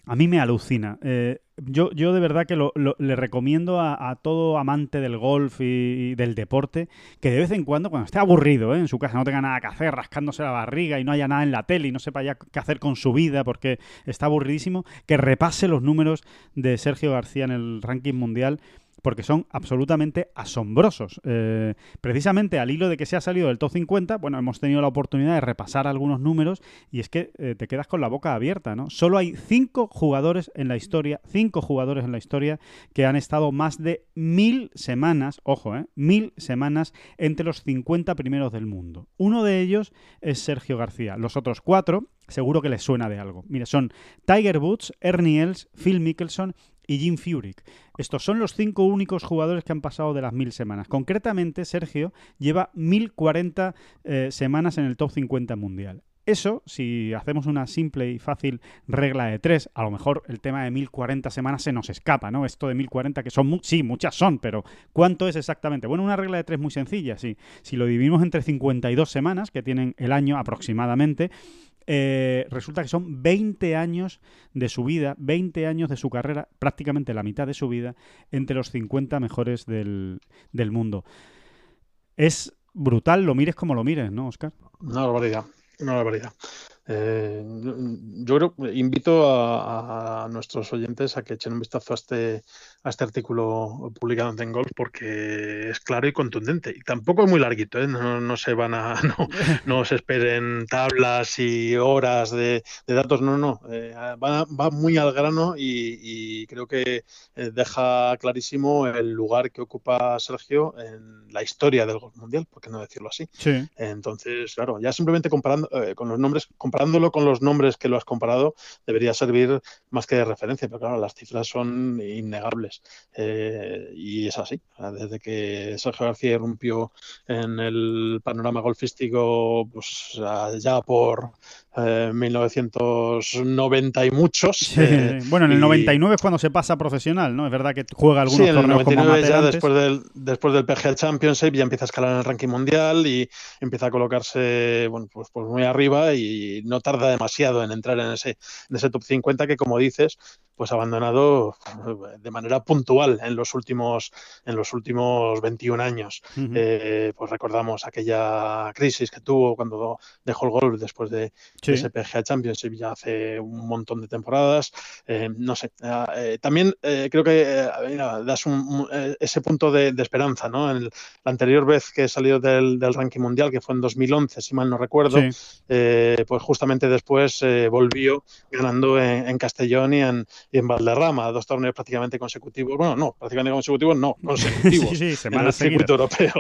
B: a mí me alucina. Eh, yo, yo de verdad que le recomiendo a, todo amante del golf y, del deporte que de vez en cuando, cuando esté aburrido ¿eh? en su casa, no tenga nada que hacer, rascándose la barriga y no haya nada en la tele y no sepa ya qué hacer con su vida porque está aburridísimo, que repase los números de Sergio García en el ranking mundial porque son absolutamente asombrosos. Eh, precisamente al hilo de que se ha salido del top 50, bueno, hemos tenido la oportunidad de repasar algunos números y es que eh, te quedas con la boca abierta, ¿no? Solo hay cinco jugadores en la historia, cinco jugadores en la historia que han estado más de mil semanas, ojo, ¿eh? Mil semanas entre los 50 primeros del mundo. Uno de ellos es Sergio García. Los otros cuatro, seguro que les suena de algo. Mire, son Tiger Woods, Ernie Els, Phil Mickelson y Jim Furyk. Estos son los cinco únicos jugadores que han pasado de las mil semanas. Concretamente, Sergio lleva 1040 eh, semanas en el top 50 mundial. Eso, si hacemos una simple y fácil regla de tres, a lo mejor el tema de 1040 semanas se nos escapa, ¿no? Esto de 1040 que son, sí, muchas son, pero ¿cuánto es exactamente? Bueno, una regla de tres muy sencilla, sí. Si lo dividimos entre 52 semanas, que tienen el año aproximadamente, eh, resulta que son 20 años de su vida, 20 años de su carrera, prácticamente la mitad de su vida, entre los 50 mejores del, mundo. Es brutal, lo mires como lo mires, ¿no, Oscar?
C: Una barbaridad, una barbaridad. Eh, yo creo, invito a, nuestros oyentes a que echen un vistazo a este, a este artículo publicado en Golf porque es claro y contundente. Y tampoco es muy larguito, ¿eh? no, se van a, <laughs> no, se esperen tablas y horas de, datos, no, no, eh, va, muy al grano y, creo que deja clarísimo el lugar que ocupa Sergio en la historia del golf mundial, por qué no decirlo así. Entonces, claro, ya simplemente comparando con los nombres, comparándolo con los nombres que lo has comparado, debería servir más que de referencia, pero claro, las cifras son innegables. Eh, y es así. Desde que Sergio García irrumpió en el panorama golfístico, pues ya por 1990 eh, y muchos.
B: Eh, bueno, en el 99 es cuando se pasa profesional, ¿no? Es verdad que juega algunos sí, en el 99
C: ya después del, después del PGA Championship ya empieza a escalar en el ranking mundial y empieza a colocarse bueno, pues, pues muy arriba y no tarda demasiado en entrar en ese, en ese top 50 que, como dices, pues abandonado eh, de manera puntual en los últimos en los últimos 21 años. Eh, pues recordamos aquella crisis que tuvo cuando dejó el golf después de, ese PGA Championship ya hace un montón de temporadas. Eh, no sé, también creo que das ese punto de, esperanza, ¿no? En la anterior vez que salió del, del, ranking mundial, que fue en 2011, si mal no recuerdo, pues justamente después volvió ganando en Castellón y en, en Valderrama, dos torneos prácticamente consecutivos. Bueno, no, prácticamente consecutivos, no, <laughs> consecutivos. sí, sí, semana en el circuito europeo.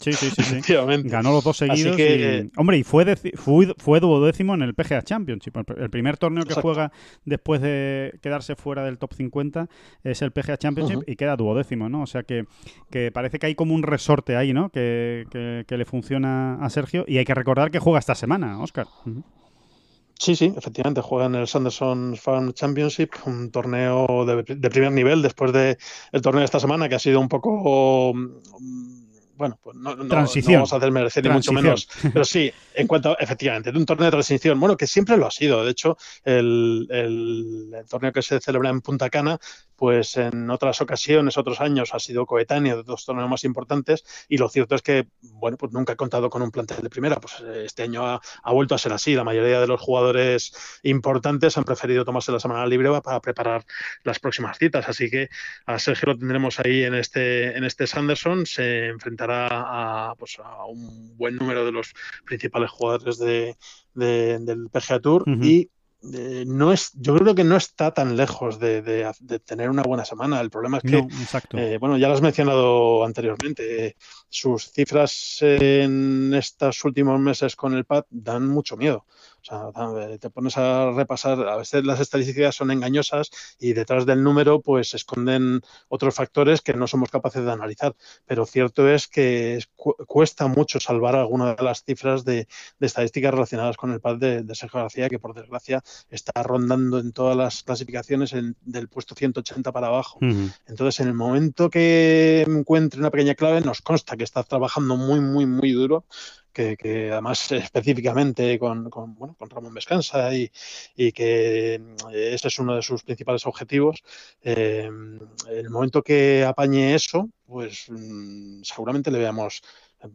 B: sí, sí, sí, sí. Ganó los dos seguidos. Que, Hombre, y fue, fue, fue, duodécimo en el PGA Championship. El primer torneo que juega después de quedarse fuera del top 50 es el PGA Championship y queda duodécimo, ¿no? O sea que, que, parece que hay como un resorte ahí, ¿no? Que, que, le funciona a Sergio. Y hay que recordar que juega esta semana, Oscar.
C: Sí, sí, efectivamente, juega en el Sanderson Farm Championship, un torneo de, de primer nivel después del el torneo de esta semana que ha sido un poco mm, bueno, pues no, no, vamos a hacer merecer ni mucho menos, pero sí, <laughs> en cuanto, efectivamente, de un torneo de transición, bueno, que siempre lo ha sido. De hecho, el, el, torneo que se celebra en Punta Cana, pues en otras ocasiones, otros años, ha sido coetáneo de dos torneos más importantes y lo cierto es que, bueno, pues nunca ha contado con un plantel de primera. Pues este año ha, ha vuelto a ser así. La mayoría de los jugadores importantes han preferido tomarse la semana libre para preparar las próximas citas. Así que a Sergio lo tendremos ahí en este, en este Sanderson. Se enfrentará a, pues, a un buen número de los principales jugadores de, del PGA Tour y eh, no es, yo creo que no está tan lejos de, tener una buena semana. El problema es que, eh, bueno, ya lo has mencionado anteriormente, sus cifras en estos últimos meses con el PAD dan mucho miedo. O sea, te pones a repasar, a veces las estadísticas son engañosas y detrás del número pues se esconden otros factores que no somos capaces de analizar. Pero cierto es que cuesta mucho salvar algunas de las cifras de, estadísticas relacionadas con el pad de, Sergio García, que por desgracia está rondando en todas las clasificaciones del puesto 180 para abajo. Entonces, en el momento que encuentre una pequeña clave, nos consta que está trabajando muy, muy, muy duro que, además <laughs> específicamente con, bueno, con Ramón Vescanza y, y, que mm, ese es uno de sus principales objetivos. Eh, el momento que apañe eso, pues mm, seguramente le veamos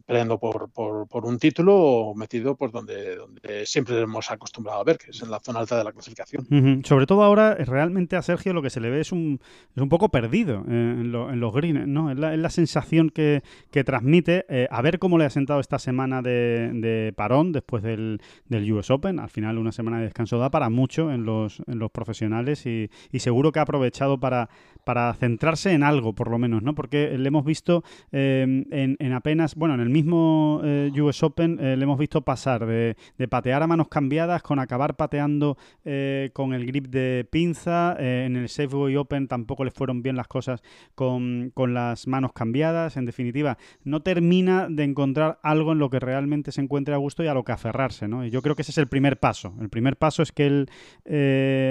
C: peleando por, por, un título o metido por donde, donde siempre hemos acostumbrado a ver, que es en la zona alta de la clasificación.
B: Sobre todo ahora, realmente a Sergio lo que se le ve es un, es un poco perdido eh, en, en, los greens, ¿no? Es la, es la sensación que, que transmite. Eh, a ver cómo le ha sentado esta semana de, de parón después del, del, US Open. Al final, una semana de descanso da para mucho en los, en los profesionales y, y seguro que ha aprovechado para, para centrarse en algo, por lo menos, ¿no? Porque le hemos visto eh, en, en apenas, bueno, en el mismo eh, US Open eh, le hemos visto pasar de, patear a manos cambiadas con acabar pateando eh, con el grip de pinza. en el Safeway Open tampoco le fueron bien las cosas con, las manos cambiadas. En definitiva, no termina de encontrar algo en lo que realmente se encuentre a gusto y a lo que aferrarse. Y yo creo que ese es el primer paso. El primer paso es que él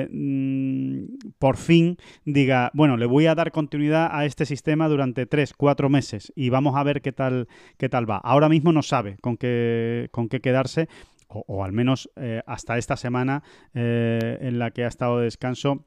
B: mm, por fin diga, bueno, le voy a dar continuidad a este sistema durante tres, cuatro meses y vamos a ver qué tal, qué tal Ahora mismo no sabe con qué, con qué quedarse, o, al menos eh, hasta esta semana eh, en la que ha estado de descanso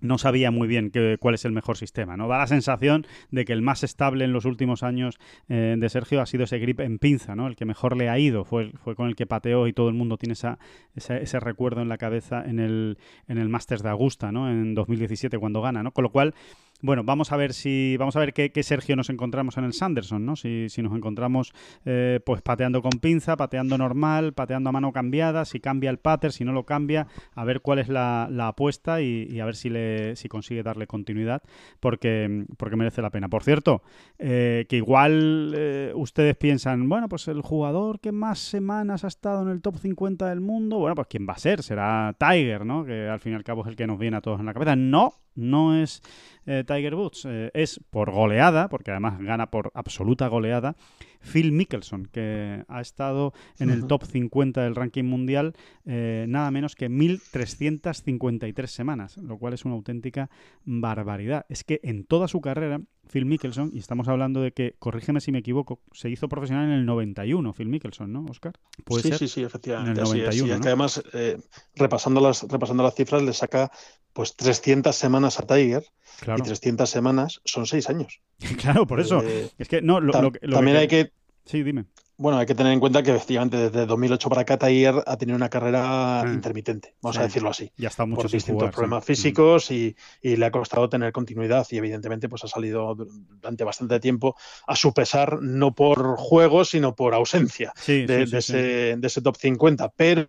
B: no sabía muy bien cuál es el mejor sistema. ¿no? Da la sensación de que el más estable en los últimos años eh, de Sergio ha sido ese grip en pinza, ¿no? el que mejor le ha ido, fue, fue con el que pateó y todo el mundo tiene esa, ese recuerdo en la cabeza en el, en el Masters de Augusta, ¿no? en 2017 cuando gana. ¿no? Con lo cual bueno, vamos a ver si vamos a ver qué, Sergio nos encontramos en el Sanderson, ¿no? Si, si nos encontramos eh, pues pateando con pinza, pateando normal, pateando a mano cambiada, si cambia el pater, si no lo cambia, a ver cuál es la, apuesta y, a ver si le si consigue darle continuidad, porque, porque merece la pena. Por cierto, eh, que igual eh, ustedes piensan, bueno, pues el jugador que más semanas ha estado en el top 50 del mundo, bueno, pues quién va a ser, será Tiger, ¿no? Que al fin y al cabo es el que nos viene a todos en la cabeza. No, no es eh, Tiger Woods, eh, es por goleada, porque además gana por absoluta goleada, Phil Mickelson, que ha estado en el top 50 del ranking mundial eh, nada menos que 1.353 semanas, lo cual es una auténtica barbaridad. Es que en toda su carrera, Phil Mickelson, y estamos hablando de que, corrígeme si me equivoco, se hizo profesional en el 91, Phil Mickelson, ¿no, Oscar?
C: sí, sí, sí, efectivamente. En el 91, es, que además, eh, repasando, las, repasando las cifras, le saca pues 300 semanas a Tiger. Y 300 semanas son 6 años. <laughs>
B: claro, por eso. Eh, es que no, lo,
C: también hay que
B: Sí, dime.
C: Bueno, hay que tener en cuenta que efectivamente desde 2008 para acá Tair ha tenido una carrera ah. intermitente, vamos a decirlo así.
B: Ya está mucho
C: por distintos problemas físicos y, le ha costado tener continuidad y evidentemente pues ha salido durante bastante tiempo a su pesar, no por juego, sino por ausencia de, ese, de ese top 50. Pero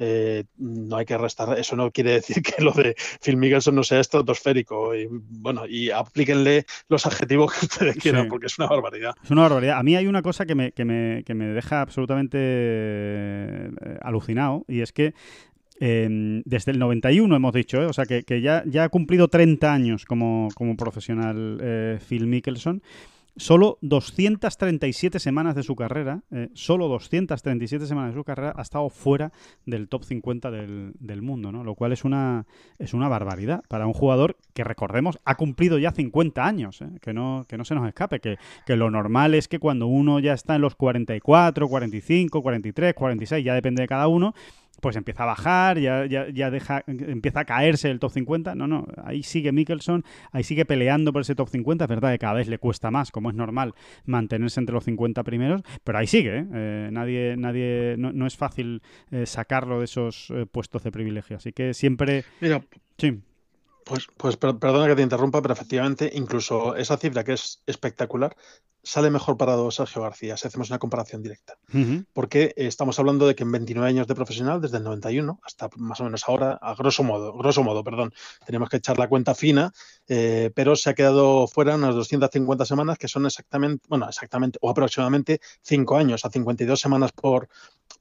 C: eh, no hay que restar, eso no quiere decir <laughs> que lo de Phil Mickelson no sea estratosférico. Y bueno, y aplíquenle los adjetivos que ustedes quieran, porque es una barbaridad.
B: Es una barbaridad. A mí hay una cosa que me, que me, que me deja absolutamente eh, alucinado, y es que em, desde el 91 hemos dicho, ¿eh? o sea que, que, ya, ya ha cumplido 30 años como, como profesional Phil Mickelson Solo 237 semanas de su carrera, eh, solo 237 semanas de su carrera ha estado fuera del top 50 del, mundo, ¿no? Lo cual es una, es una barbaridad para un jugador que, recordemos, ha cumplido ya 50 años, ¿eh? que, no, que no se nos escape, que, que lo normal es que cuando uno ya está en los 44, 45, 43, 46, ya depende de cada uno, pues empieza a bajar, ya, ya, ya, deja, empieza a caerse el top 50. No, no, ahí sigue Mickelson, ahí sigue peleando por ese top 50. Es verdad que cada vez le cuesta más, como es normal, mantenerse entre los 50 primeros, pero ahí sigue. ¿eh? eh nadie, nadie, no, es fácil eh, sacarlo de esos eh, puestos de privilegio. Así que siempre.
C: Mira, sí. Pues, pues perdona que te interrumpa, pero efectivamente, incluso esa cifra que es espectacular, sale mejor parado Sergio García si hacemos una comparación directa. Porque estamos hablando de que en 29 años de profesional, desde el 91 hasta más o menos ahora, a grosso modo, grosso modo, perdón, tenemos que echar la cuenta fina, eh, pero se ha quedado fuera unas 250 semanas que son exactamente, bueno, exactamente o aproximadamente 5 años, a 52 semanas por,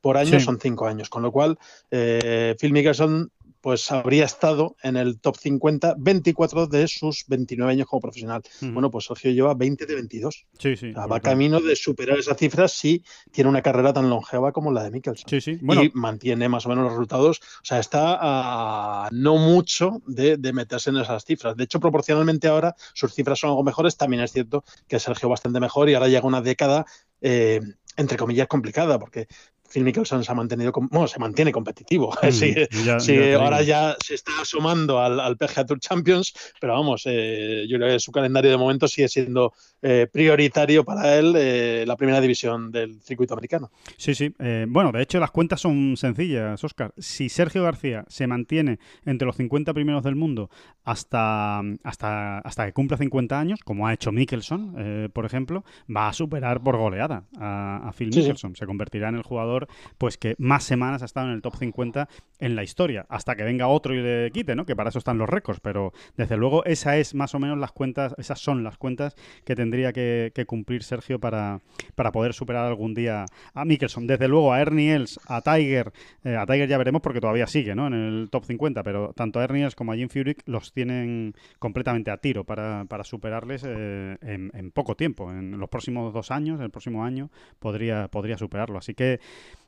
C: por año son 5 años, con lo cual eh, Phil Mickelson pues habría estado en el top 50 24 de sus 29 años como profesional. Bueno, pues Sergio lleva 20 de 22.
B: Sí, sí.
C: va camino de superar esa cifra si tiene una carrera tan longeva como la de Mikkelsen.
B: Sí, sí.
C: Bueno, y mantiene más o menos los resultados. O sea, está a no mucho de, meterse en esas cifras. De hecho, proporcionalmente ahora sus cifras son algo mejores. También es cierto que Sergio bastante mejor y ahora llega una década. Eh, entre comillas, complicada, porque Phil Mickelson se ha mantenido, bueno, se mantiene competitivo. <laughs> Mm, sí, ahora ya se está asomando al, al PGA Tour Champions, pero vamos, eh, yo creo que su calendario de momento sigue siendo eh, prioritario para él eh, la primera división del circuito americano.
B: Sí, sí. bueno, de hecho las cuentas son sencillas, Oscar. Si Sergio García se mantiene entre los 50 primeros del mundo hasta, hasta, hasta que cumpla 50 años, como ha hecho Mickelson, por ejemplo, va a superar por goleada a, Phil Mickelson. Se convertirá en el jugador pues que más semanas ha estado en el top 50 en la historia, hasta que venga otro y le quite, ¿no? Que para eso están los récords, pero desde luego esa es más o menos las cuentas, esas son las cuentas que tendría que, cumplir Sergio para, para poder superar algún día a Mickelson. Desde luego a Ernie Els, a Tiger, eh, a Tiger ya veremos porque todavía sigue, ¿no? En el top 50, pero tanto a Ernie Els como a Jim Furyk los tienen completamente a tiro para, superarles eh, en, poco tiempo. En los próximos dos años, el próximo año, podría, podría superarlo. Así que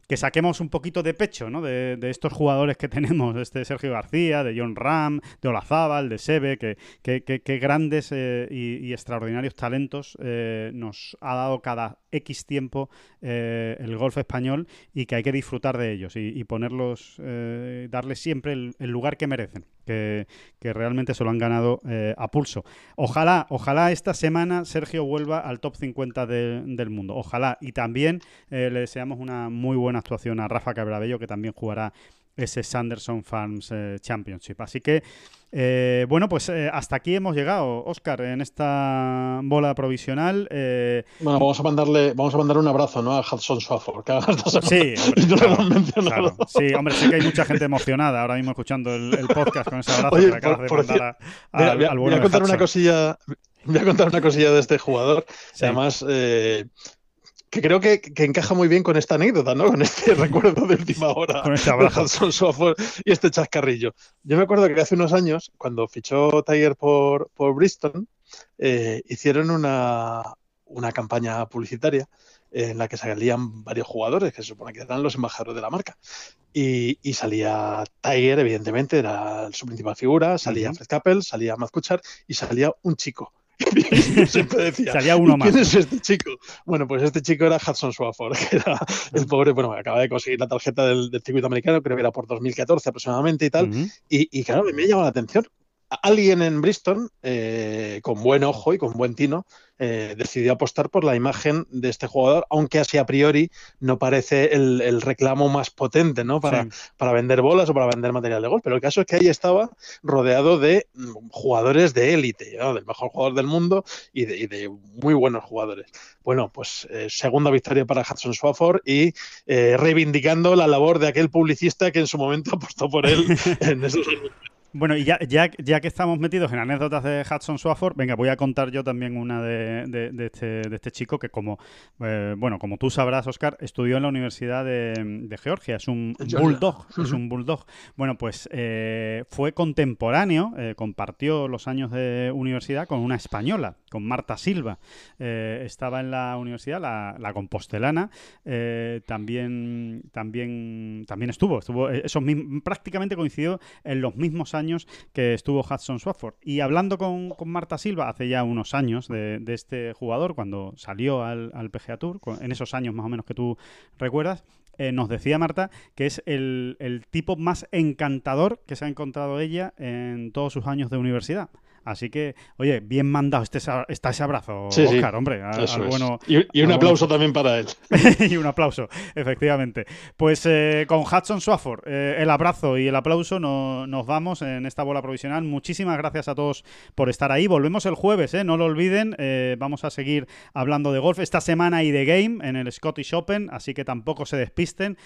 B: que saquemos un poquito de pecho ¿no? de, estos jugadores que <laughs> tenemos, este Sergio García, de John Ram, de Olazábal, de Sebe, que, que, grandes eh, y, extraordinarios talentos eh, nos ha dado cada X tiempo eh, el golf español y que hay que disfrutar de ellos y, ponerlos, eh, darles siempre el, lugar que merecen, que, realmente se lo han ganado eh, a pulso. Ojalá, ojalá esta semana Sergio vuelva al top 50 del mundo. Ojalá. Y también le deseamos una muy buena actuación a Rafa Cabrabello, que también jugará ese Sanderson Farms Championship. Así que eh, bueno, pues eh, hasta aquí hemos llegado, Oscar, en esta bola provisional.
C: Eh, bueno, vamos a mandarle, vamos a mandar un abrazo, ¿no? A Hudson Swafford, que
B: Sí, hombre, <laughs> sí, hombre, sé que hay mucha gente emocionada ahora mismo escuchando el, podcast con ese abrazo que acabas de mandar
C: a, al, voy a contar una cosilla. Voy a contar una cosilla de este jugador. Además, que creo que, encaja muy bien con esta anécdota, ¿no? Con este <laughs> recuerdo de última hora con este Hudson y este chascarrillo. Yo me acuerdo que hace unos años, cuando fichó Tiger por, por Bristol, eh, hicieron una, una campaña publicitaria en la que salían varios jugadores que se supone que eran los embajadores de la marca. Y, salía Tiger, evidentemente, era su principal figura, salía Fred Kappel, salía Matt Kuchar y salía un chico <laughs> siempre decía,
B: Salía uno más.
C: ¿quién es este chico? Bueno, pues este chico era Hudson Swafford, <laughs> que era el pobre, bueno, acaba de conseguir la tarjeta del, circuito americano, creo que era por 2014 aproximadamente y tal. y, y, claro, me llama la atención alguien en Bristol, eh, con buen ojo y con buen tino, eh, decidió apostar por la imagen de este jugador, aunque así a priori no parece el, reclamo más potente ¿no? Para, para, vender bolas o para vender material de golf. Pero el caso es que ahí estaba rodeado de mm, jugadores de élite, del mejor jugador del mundo y de, muy buenos jugadores. Bueno, pues eh, segunda victoria para Hudson Swafford y reivindicando la labor de aquel publicista que en su momento <laughs> apostó por él <laughs> en esos años.
B: Bueno, y ya, ya, ya, que estamos metidos en anécdotas de Hudson Swafford, venga, voy a contar yo también una de, de, este, de este, chico que, como eh, bueno, como tú sabrás, Oscar, estudió en la Universidad de, Georgia, es un bulldog, es un bulldog. Bueno, pues eh, fue contemporáneo, eh, compartió los años de universidad con una española, con Marta Silva. estaba en la universidad, la, la compostelana, también, también, también estuvo, estuvo, eso prácticamente coincidió en los mismos años años que estuvo Hudson Swafford. Y hablando con, Marta Silva hace ya unos años de, este jugador, cuando salió al, PGA Tour, en esos años más o menos que tú recuerdas, eh, nos decía Marta que es el, el tipo más encantador que se ha encontrado ella en todos sus años de universidad. Así que, oye, bien mandado este, está ese abrazo, Oscar, hombre. bueno,
C: y, un aplauso también para él. <laughs>
B: y un aplauso, efectivamente. Pues eh, con Hudson Swafford, eh, el abrazo y el aplauso nos vamos en esta bola provisional. Muchísimas gracias a todos por estar ahí. Volvemos el jueves, ¿eh? no lo olviden. Eh, vamos a seguir hablando de golf esta semana y de game en el Scottish Open, así que tampoco se despisten.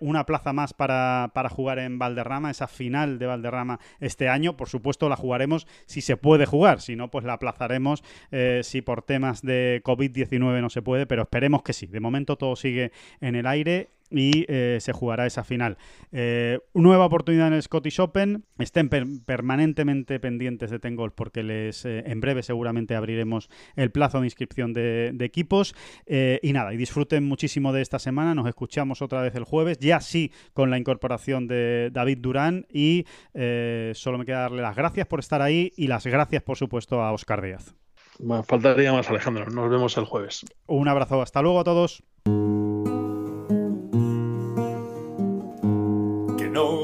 B: una plaza más para, para jugar en Valderrama, esa final de Valderrama este año. Por supuesto, la jugaremos si se se puede jugar, si no, pues la aplazaremos eh, si por temas de COVID-19 no se puede, pero esperemos que sí. De momento todo sigue en el aire y eh, se jugará esa final. Eh, nueva oportunidad en el Scottish Open. Estén permanentemente pendientes de Tengol porque les eh, en breve seguramente abriremos el plazo de inscripción de, equipos. y nada, y disfruten muchísimo de esta semana. Nos escuchamos otra vez el jueves, ya sí con la incorporación de David Durán. Y solo me queda darle las gracias por estar ahí y las gracias, por supuesto, a Oscar Díaz.
C: faltaría más, Alejandro. Nos vemos el jueves.
B: Un abrazo. Hasta luego a todos.